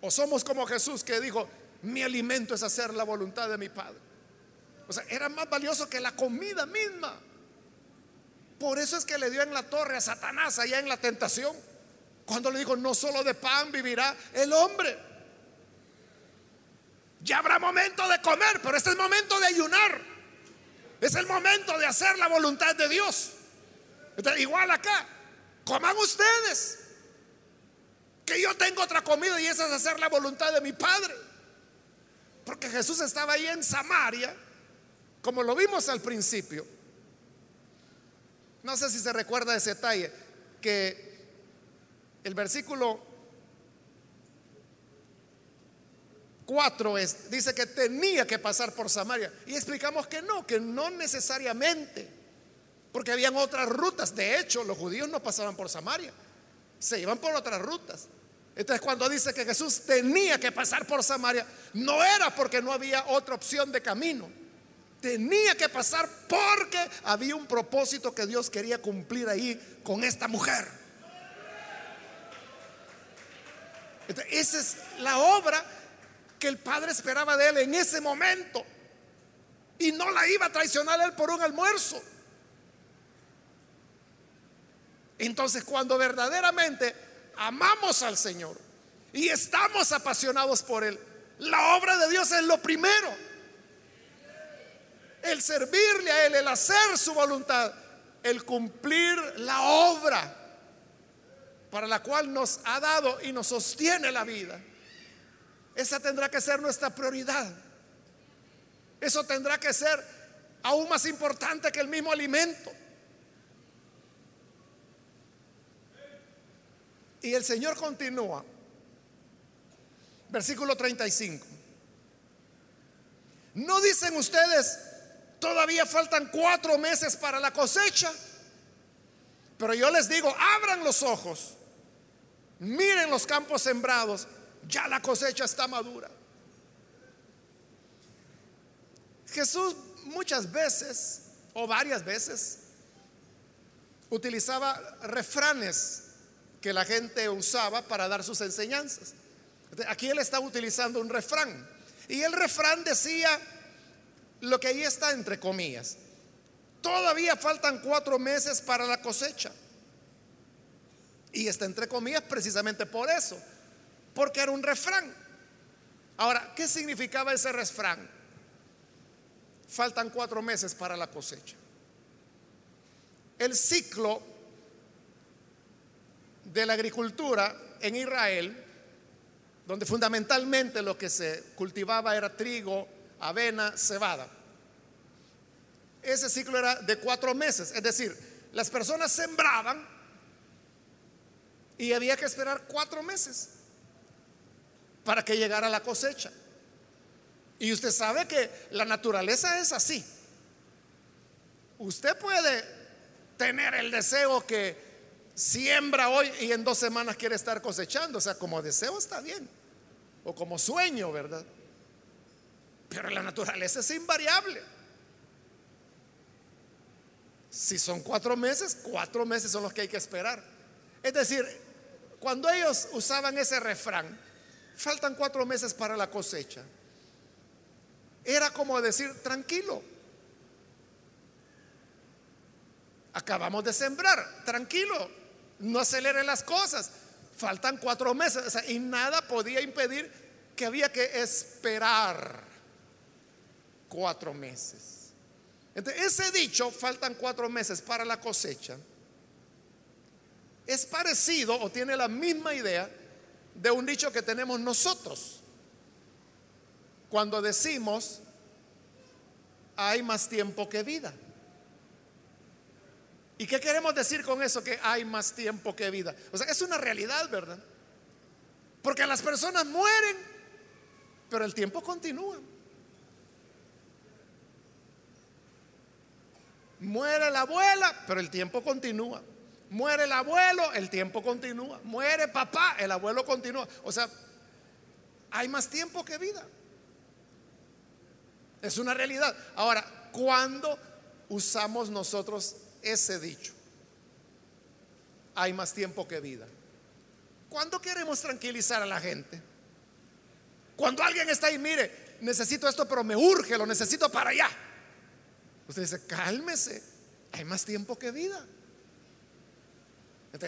¿O somos como Jesús que dijo, mi alimento es hacer la voluntad de mi Padre? O sea, era más valioso que la comida misma. Por eso es que le dio en la torre a Satanás allá en la tentación. Cuando le dijo, no solo de pan vivirá el hombre. Ya habrá momento de comer, pero este es momento de ayunar. Es el momento de hacer la voluntad de Dios. igual acá, coman ustedes. Yo tengo otra comida y esa es hacer la voluntad de mi Padre. Porque Jesús estaba ahí en Samaria, como lo vimos al principio. No sé si se recuerda ese detalle, que el versículo 4 es, dice que tenía que pasar por Samaria. Y explicamos que no, que no necesariamente, porque habían otras rutas. De hecho, los judíos no pasaban por Samaria, se iban por otras rutas. Entonces cuando dice que Jesús tenía que pasar por Samaria, no era porque no había otra opción de camino. Tenía que pasar porque había un propósito que Dios quería cumplir ahí con esta mujer. Esa es la obra que el padre esperaba de él en ese momento. Y no la iba a traicionar él por un almuerzo. Entonces cuando verdaderamente amamos al Señor y estamos apasionados por Él, la obra de Dios es lo primero. El servirle a Él, el hacer su voluntad, el cumplir la obra para la cual nos ha dado y nos sostiene la vida. Esa tendrá que ser nuestra prioridad. Eso tendrá que ser aún más importante que el mismo alimento. Y el Señor continúa. Versículo 35. ¿No dicen ustedes, todavía faltan cuatro meses para la cosecha? Pero yo les digo, abran los ojos, miren los campos sembrados ya la cosecha está madura. Jesús muchas veces o varias veces utilizaba refranes que la gente usaba para dar sus enseñanzas. Aquí él está utilizando un refrán. Y el refrán decía lo que ahí está entre comillas. Todavía faltan cuatro meses para la cosecha. Y está entre comillas precisamente por eso porque era un refrán. Ahora, ¿qué significaba ese refrán? Faltan cuatro meses para la cosecha. El ciclo de la agricultura en Israel, donde fundamentalmente lo que se cultivaba era trigo, avena, cebada. Ese ciclo era de cuatro meses, es decir, las personas sembraban Y había que esperar cuatro meses para que llegara la cosecha. Y usted sabe que la naturaleza es así. Usted puede tener el deseo que siembra hoy y en dos semanas quiere estar cosechando. O sea, como deseo está bien. O como sueño, ¿verdad? Pero la naturaleza es invariable. Si son cuatro meses, cuatro meses son los que hay que esperar. Es decir, cuando ellos usaban ese refrán, faltan cuatro meses para la cosecha, era como decir, tranquilo, acabamos de sembrar, tranquilo, no acelere las cosas, faltan cuatro meses, y nada podía impedir que había que esperar cuatro meses. Entonces, ese dicho, faltan cuatro meses para la cosecha, es parecido o tiene la misma idea de un dicho que tenemos nosotros. Cuando decimos, hay más tiempo que vida. ¿Y qué queremos decir con eso? Que hay más tiempo que vida. O sea, es una realidad, ¿verdad? Porque las personas mueren, pero el tiempo continúa. Muere la abuela, pero el tiempo continúa. Muere el abuelo, el tiempo continúa. Muere papá, el abuelo continúa. O sea, hay más tiempo que vida. Es una realidad. Ahora, ¿cuándo usamos nosotros ese dicho? Hay más tiempo que vida. ¿Cuándo queremos tranquilizar a la gente? Cuando alguien está ahí, mire, necesito esto, pero me urge, lo necesito para allá. Usted dice, cálmese, hay más tiempo que vida.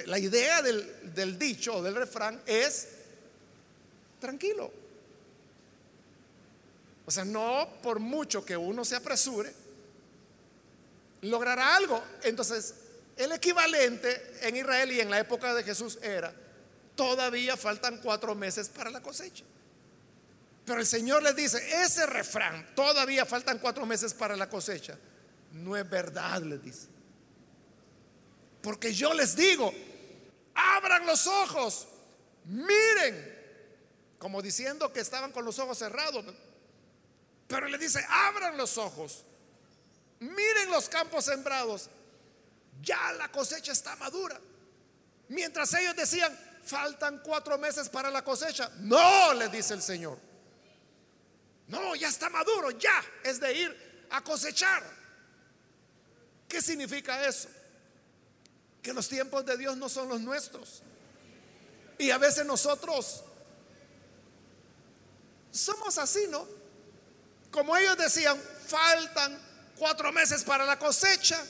la idea del, del dicho o del refrán es tranquilo. O sea, no por mucho que uno se apresure, logrará algo. Entonces, el equivalente en Israel y en la época de Jesús era, todavía faltan cuatro meses para la cosecha. Pero el Señor les dice, ese refrán, todavía faltan cuatro meses para la cosecha no es verdad, les dice. Porque yo les digo, abran los ojos, miren, como diciendo que estaban con los ojos cerrados. Pero le dice, abran los ojos, miren los campos sembrados, ya la cosecha está madura. Mientras ellos decían, faltan cuatro meses para la cosecha. No, le dice el Señor. No, ya está maduro, ya es de ir a cosechar. ¿Qué significa eso? Que los tiempos de Dios no son los nuestros. Y a veces nosotros somos así, ¿no? Como ellos decían, faltan cuatro meses para la cosecha.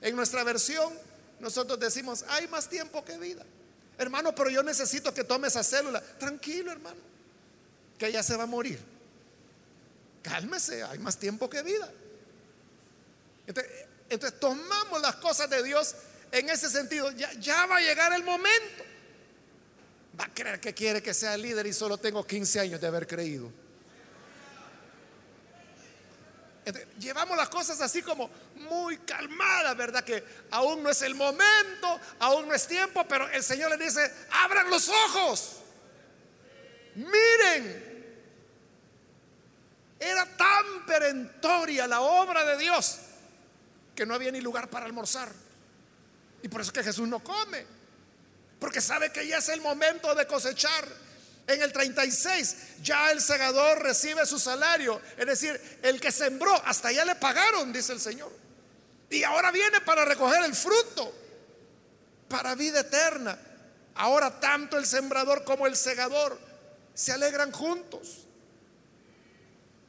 En nuestra versión, nosotros decimos, hay más tiempo que vida. Hermano, pero yo necesito que tome esa célula. Tranquilo, hermano, que ella se va a morir. Cálmese, hay más tiempo que vida. Entonces, tomamos las cosas de Dios en ese sentido. Ya, va a llegar el momento. Va a creer que quiere que sea líder y solo tengo 15 años de haber creído. Llevamos las cosas así como muy calmadas, ¿verdad? Que aún no es el momento, aún no es tiempo, pero el Señor le dice, abran los ojos, miren. Era tan perentoria la obra de Dios que no había ni lugar para almorzar. Y por eso que Jesús no come. Porque sabe que ya es el momento de cosechar. En el 36 ya el segador recibe su salario. Es decir, el que sembró, hasta ya le pagaron, dice el Señor. Y ahora viene para recoger el fruto, para vida eterna. Ahora tanto el sembrador como el segador se alegran juntos.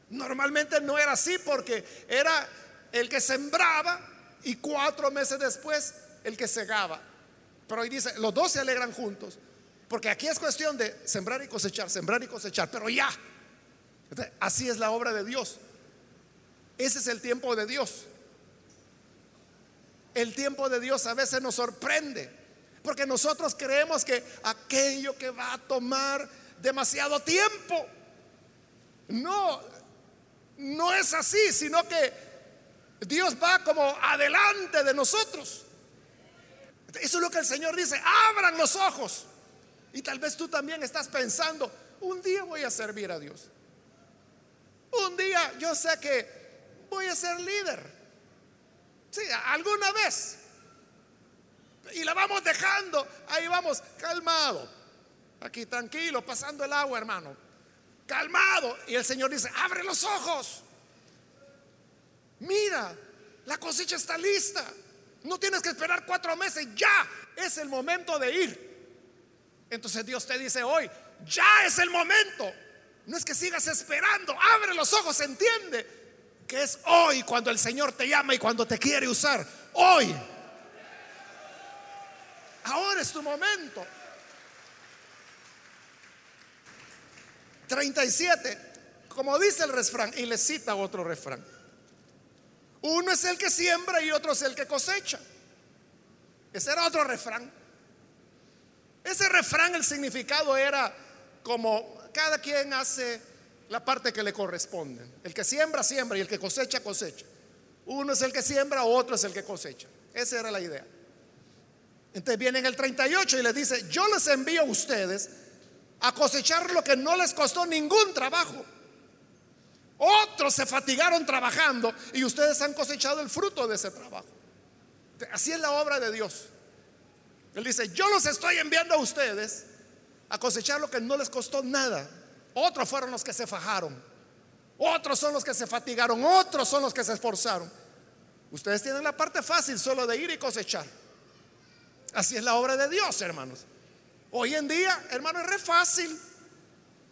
Normalmente no era así porque era el que sembraba y cuatro meses después el que segaba. Pero hoy dice, los dos se alegran juntos. Porque aquí es cuestión de sembrar y cosechar, sembrar y cosechar, pero ya. así es la obra de Dios. Ese es el tiempo de Dios. El tiempo de Dios a veces nos sorprende, porque nosotros creemos que aquello que va a tomar demasiado tiempo, no, no es así, sino que Dios va como adelante de nosotros. Eso es lo que el Señor dice, abran los ojos, Y tal vez tú también estás pensando, un día voy a servir a Dios. Un día yo sé que voy a ser líder. Sí, alguna vez. Y la vamos dejando, ahí vamos, calmado. Aquí tranquilo, pasando el agua, hermano. Calmado. Y el Señor dice, abre los ojos. Mira, la cosecha está lista. No tienes que esperar cuatro meses, ya es el momento de ir. Entonces Dios te dice hoy, ya es el momento. No es que sigas esperando, abre los ojos, entiende que es hoy cuando el Señor te llama y cuando te quiere usar. Hoy. Ahora es tu momento. 37, como dice el refrán, y le cita otro refrán. Uno es el que siembra y otro es el que cosecha. Ese era otro refrán. Ese refrán, el significado era como cada quien hace la parte que le corresponde. El que siembra, siembra y el que cosecha, cosecha. Uno es el que siembra, otro es el que cosecha. Esa era la idea. Entonces viene en el 38 y les dice, yo les envío a ustedes a cosechar lo que no les costó ningún trabajo. Otros se fatigaron trabajando y ustedes han cosechado el fruto de ese trabajo. Así es la obra de Dios. Él dice, yo los estoy enviando a ustedes a cosechar lo que no les costó nada. Otros fueron los que se fajaron. Otros son los que se fatigaron. Otros son los que se esforzaron. Ustedes tienen la parte fácil solo de ir y cosechar. Así es la obra de Dios, hermanos. Hoy en día, hermano, es re fácil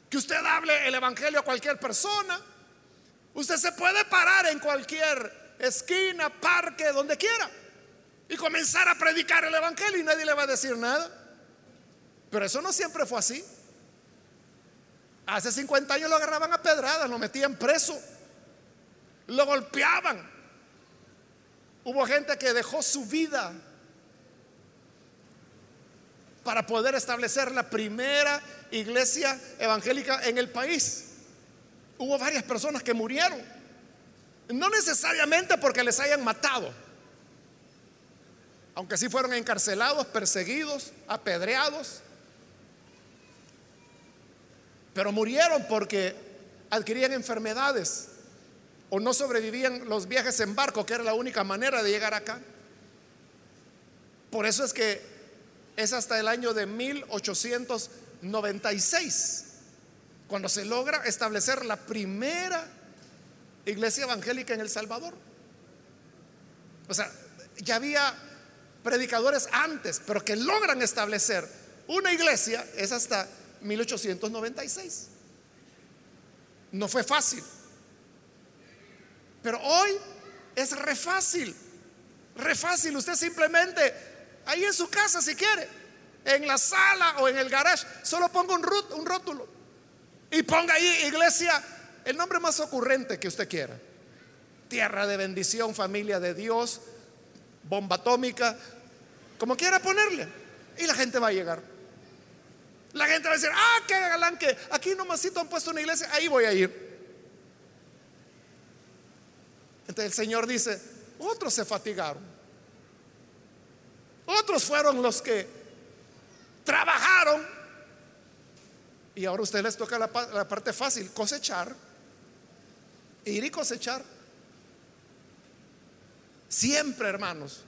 que usted hable el Evangelio a cualquier persona. Usted se puede parar en cualquier esquina, parque, donde quiera y comenzar a predicar el Evangelio y nadie le va a decir nada. Pero eso no siempre fue así. Hace 50 años lo agarraban a pedradas, lo metían preso, lo golpeaban. Hubo gente que dejó su vida para poder establecer la primera iglesia evangélica en el país. Hubo varias personas que murieron, no necesariamente porque les hayan matado, aunque sí fueron encarcelados, perseguidos, apedreados, pero murieron porque adquirían enfermedades o no sobrevivían los viajes en barco, que era la única manera de llegar acá. Por eso es que es hasta el año de 1896 cuando se logra establecer la primera iglesia evangélica en El Salvador. O sea, ya había predicadores antes, pero que logran establecer una iglesia es hasta 1896. No fue fácil. Pero hoy es re fácil. Re fácil. Usted simplemente Ahí en su casa si quiere. En la sala o en el garage. Solo ponga un, un rótulo. Y ponga ahí iglesia, el nombre más ocurrente que usted quiera. Tierra de bendición, familia de Dios, bomba atómica, como quiera ponerle. Y la gente va a llegar. La gente va a decir, ah, qué galán que aquí nomasito han puesto una iglesia, ahí voy a ir. Entonces el Señor dice, otros se fatigaron. Otros fueron los que trabajaron y ahora a ustedes les toca la, parte fácil, cosechar, ir y cosechar. Siempre, hermanos,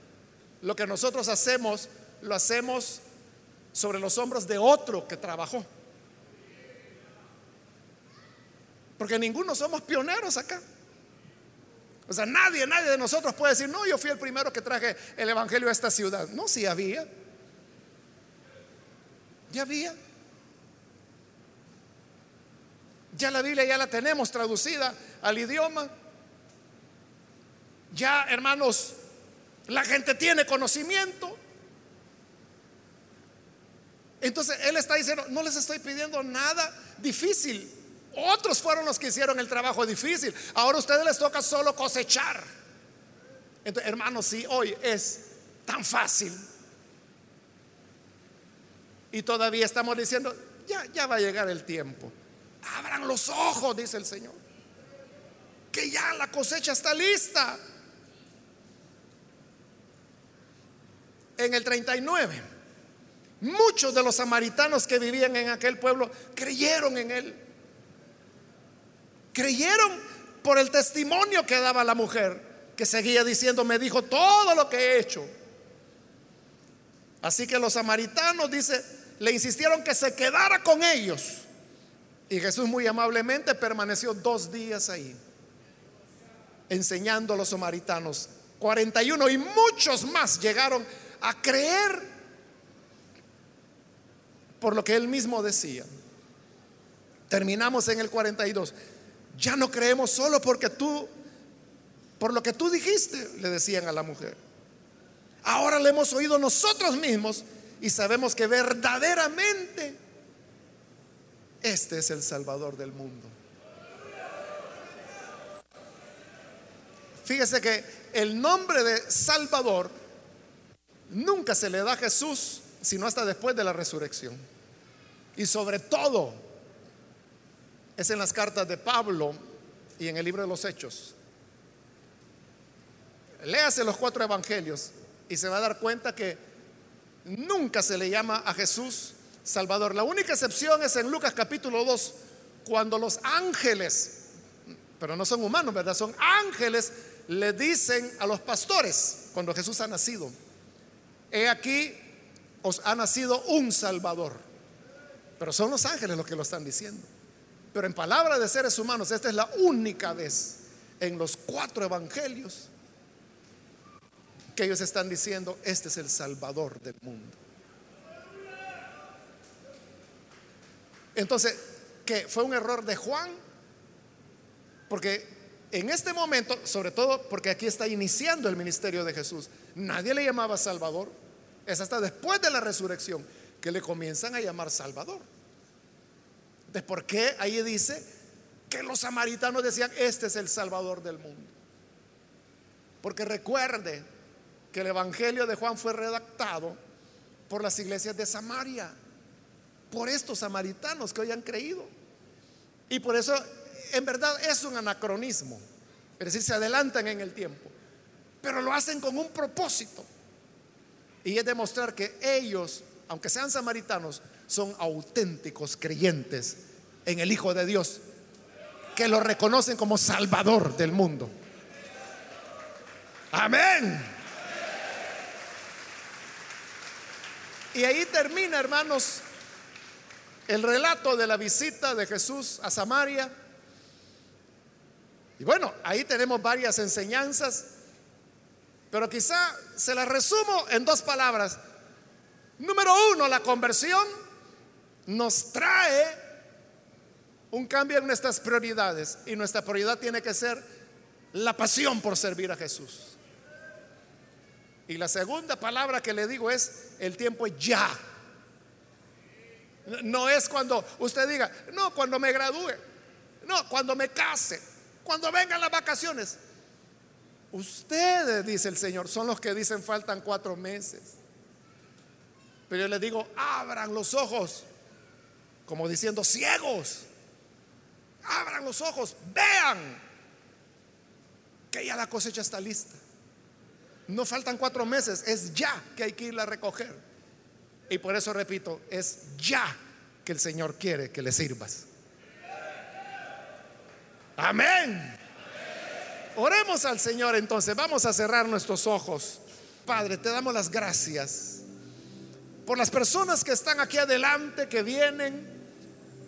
lo que nosotros hacemos, lo hacemos sobre los hombros de otro que trabajó. Porque ninguno somos pioneros acá. O sea, nadie, nadie de nosotros puede decir, no, yo fui el primero que traje el Evangelio a esta ciudad. No, sí había. Ya había. Ya la Biblia ya la tenemos traducida al idioma. Ya, hermanos, la gente tiene conocimiento. Entonces Él está diciendo, no les estoy pidiendo nada difícil. Otros fueron los que hicieron el trabajo difícil. Ahora a ustedes les toca solo cosechar. Entonces, hermanos, si hoy es tan fácil y todavía estamos diciendo, ya, ya va a llegar el tiempo. Abran los ojos, dice el Señor. Que ya la cosecha está lista. En el 39 Muchos de los samaritanos que vivían en aquel pueblo creyeron en él. Creyeron por el testimonio que daba la mujer, que seguía diciendo, me dijo todo lo que he hecho. Así que los samaritanos, dice, le insistieron que se quedara con ellos. Y Jesús muy amablemente permaneció dos días ahí, enseñando a los samaritanos. 41 y muchos más llegaron a creer por lo que él mismo decía. Terminamos en el 42. Ya no creemos solo porque tú, por lo que tú dijiste, le decían a la mujer. Ahora le hemos oído nosotros mismos y sabemos que verdaderamente este es el Salvador del mundo. Fíjese que el nombre de Salvador nunca se le da a Jesús sino hasta después de la resurrección. Y sobre todo es en las cartas de Pablo y en el libro de los Hechos. Léase los cuatro evangelios y se va a dar cuenta que nunca se le llama a Jesús Salvador. La única excepción es en Lucas capítulo 2, cuando los ángeles, pero no son humanos, ¿verdad? Son ángeles, le dicen a los pastores cuando Jesús ha nacido, he aquí os ha nacido un Salvador. Pero son los ángeles los que lo están diciendo. Pero en palabras de seres humanos, esta es la única vez en los cuatro evangelios que ellos están diciendo, este es el Salvador del mundo. Entonces, que fue un error de Juan, porque en este momento, sobre todo porque aquí está iniciando el ministerio de Jesús, nadie le llamaba Salvador. Es hasta después de la resurrección que le comienzan a llamar Salvador. ¿De por qué ahí dice que los samaritanos decían, este es el Salvador del mundo? Porque recuerde que el Evangelio de Juan fue redactado por las iglesias de Samaria, por estos samaritanos que hoy han creído. Y por eso, en verdad, es un anacronismo. Es decir, se adelantan en el tiempo. Pero lo hacen con un propósito. Y es demostrar que ellos, aunque sean samaritanos, son auténticos creyentes en el Hijo de Dios, que lo reconocen como Salvador del mundo. Amén. Y ahí termina, hermanos, el relato de la visita de Jesús a Samaria. Y bueno, ahí tenemos varias enseñanzas pero quizá se la resumo en dos palabras. Número uno, la conversión nos trae un cambio en nuestras prioridades y nuestra prioridad tiene que ser la pasión por servir a Jesús. Y la segunda palabra que le digo es, el tiempo es ya. No es cuando usted diga, no, cuando me gradúe, no, cuando me case, cuando vengan las vacaciones. Ustedes, dice el Señor, son los que dicen faltan cuatro meses. Pero yo les digo, abran los ojos, como diciendo ciegos. Abran los ojos, vean que ya la cosecha está lista. No faltan cuatro meses, es ya que hay que irla a recoger. Y por eso repito, es ya que el Señor quiere que le sirvas. Amén. Oremos al Señor entonces. Vamos a cerrar nuestros ojos. Padre, te damos las gracias por las personas que están aquí adelante, que vienen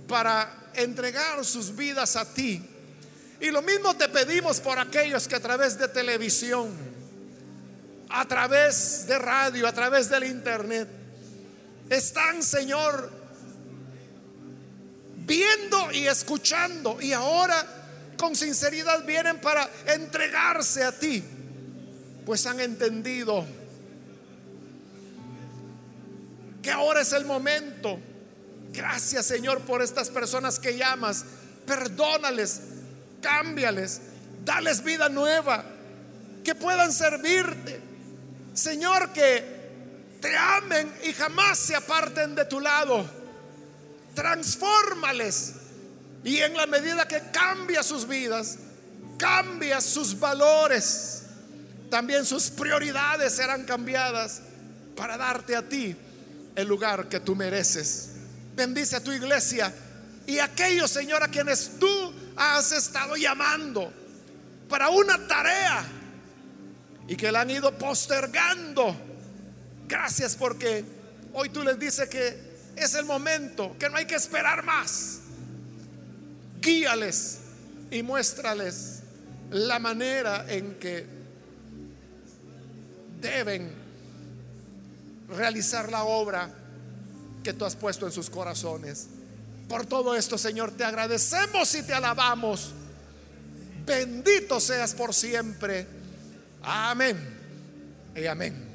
para entregar sus vidas a ti. Y lo mismo te pedimos por aquellos que a través de televisión, a través de radio, a través del internet, están, Señor, viendo y escuchando. Y ahora con sinceridad vienen para entregarse a ti, pues han entendido que ahora es el momento. Gracias Señor por estas personas que llamas. Perdónales, cámbiales, dales vida nueva, que puedan servirte. Señor, que te amen y jamás se aparten de tu lado. Transfórmales y en la medida que cambia sus vidas, cambia sus valores, también sus prioridades serán cambiadas para darte a ti el lugar que tú mereces. Bendice a tu iglesia y aquellos, Señor, a quienes tú has estado llamando para una tarea y que la han ido postergando. Gracias porque hoy tú les dices que es el momento, que no hay que esperar más. Guíales y muéstrales la manera en que deben realizar la obra que tú has puesto en sus corazones. Por todo esto, Señor, te agradecemos y te alabamos. Bendito seas por siempre. Amén y amén.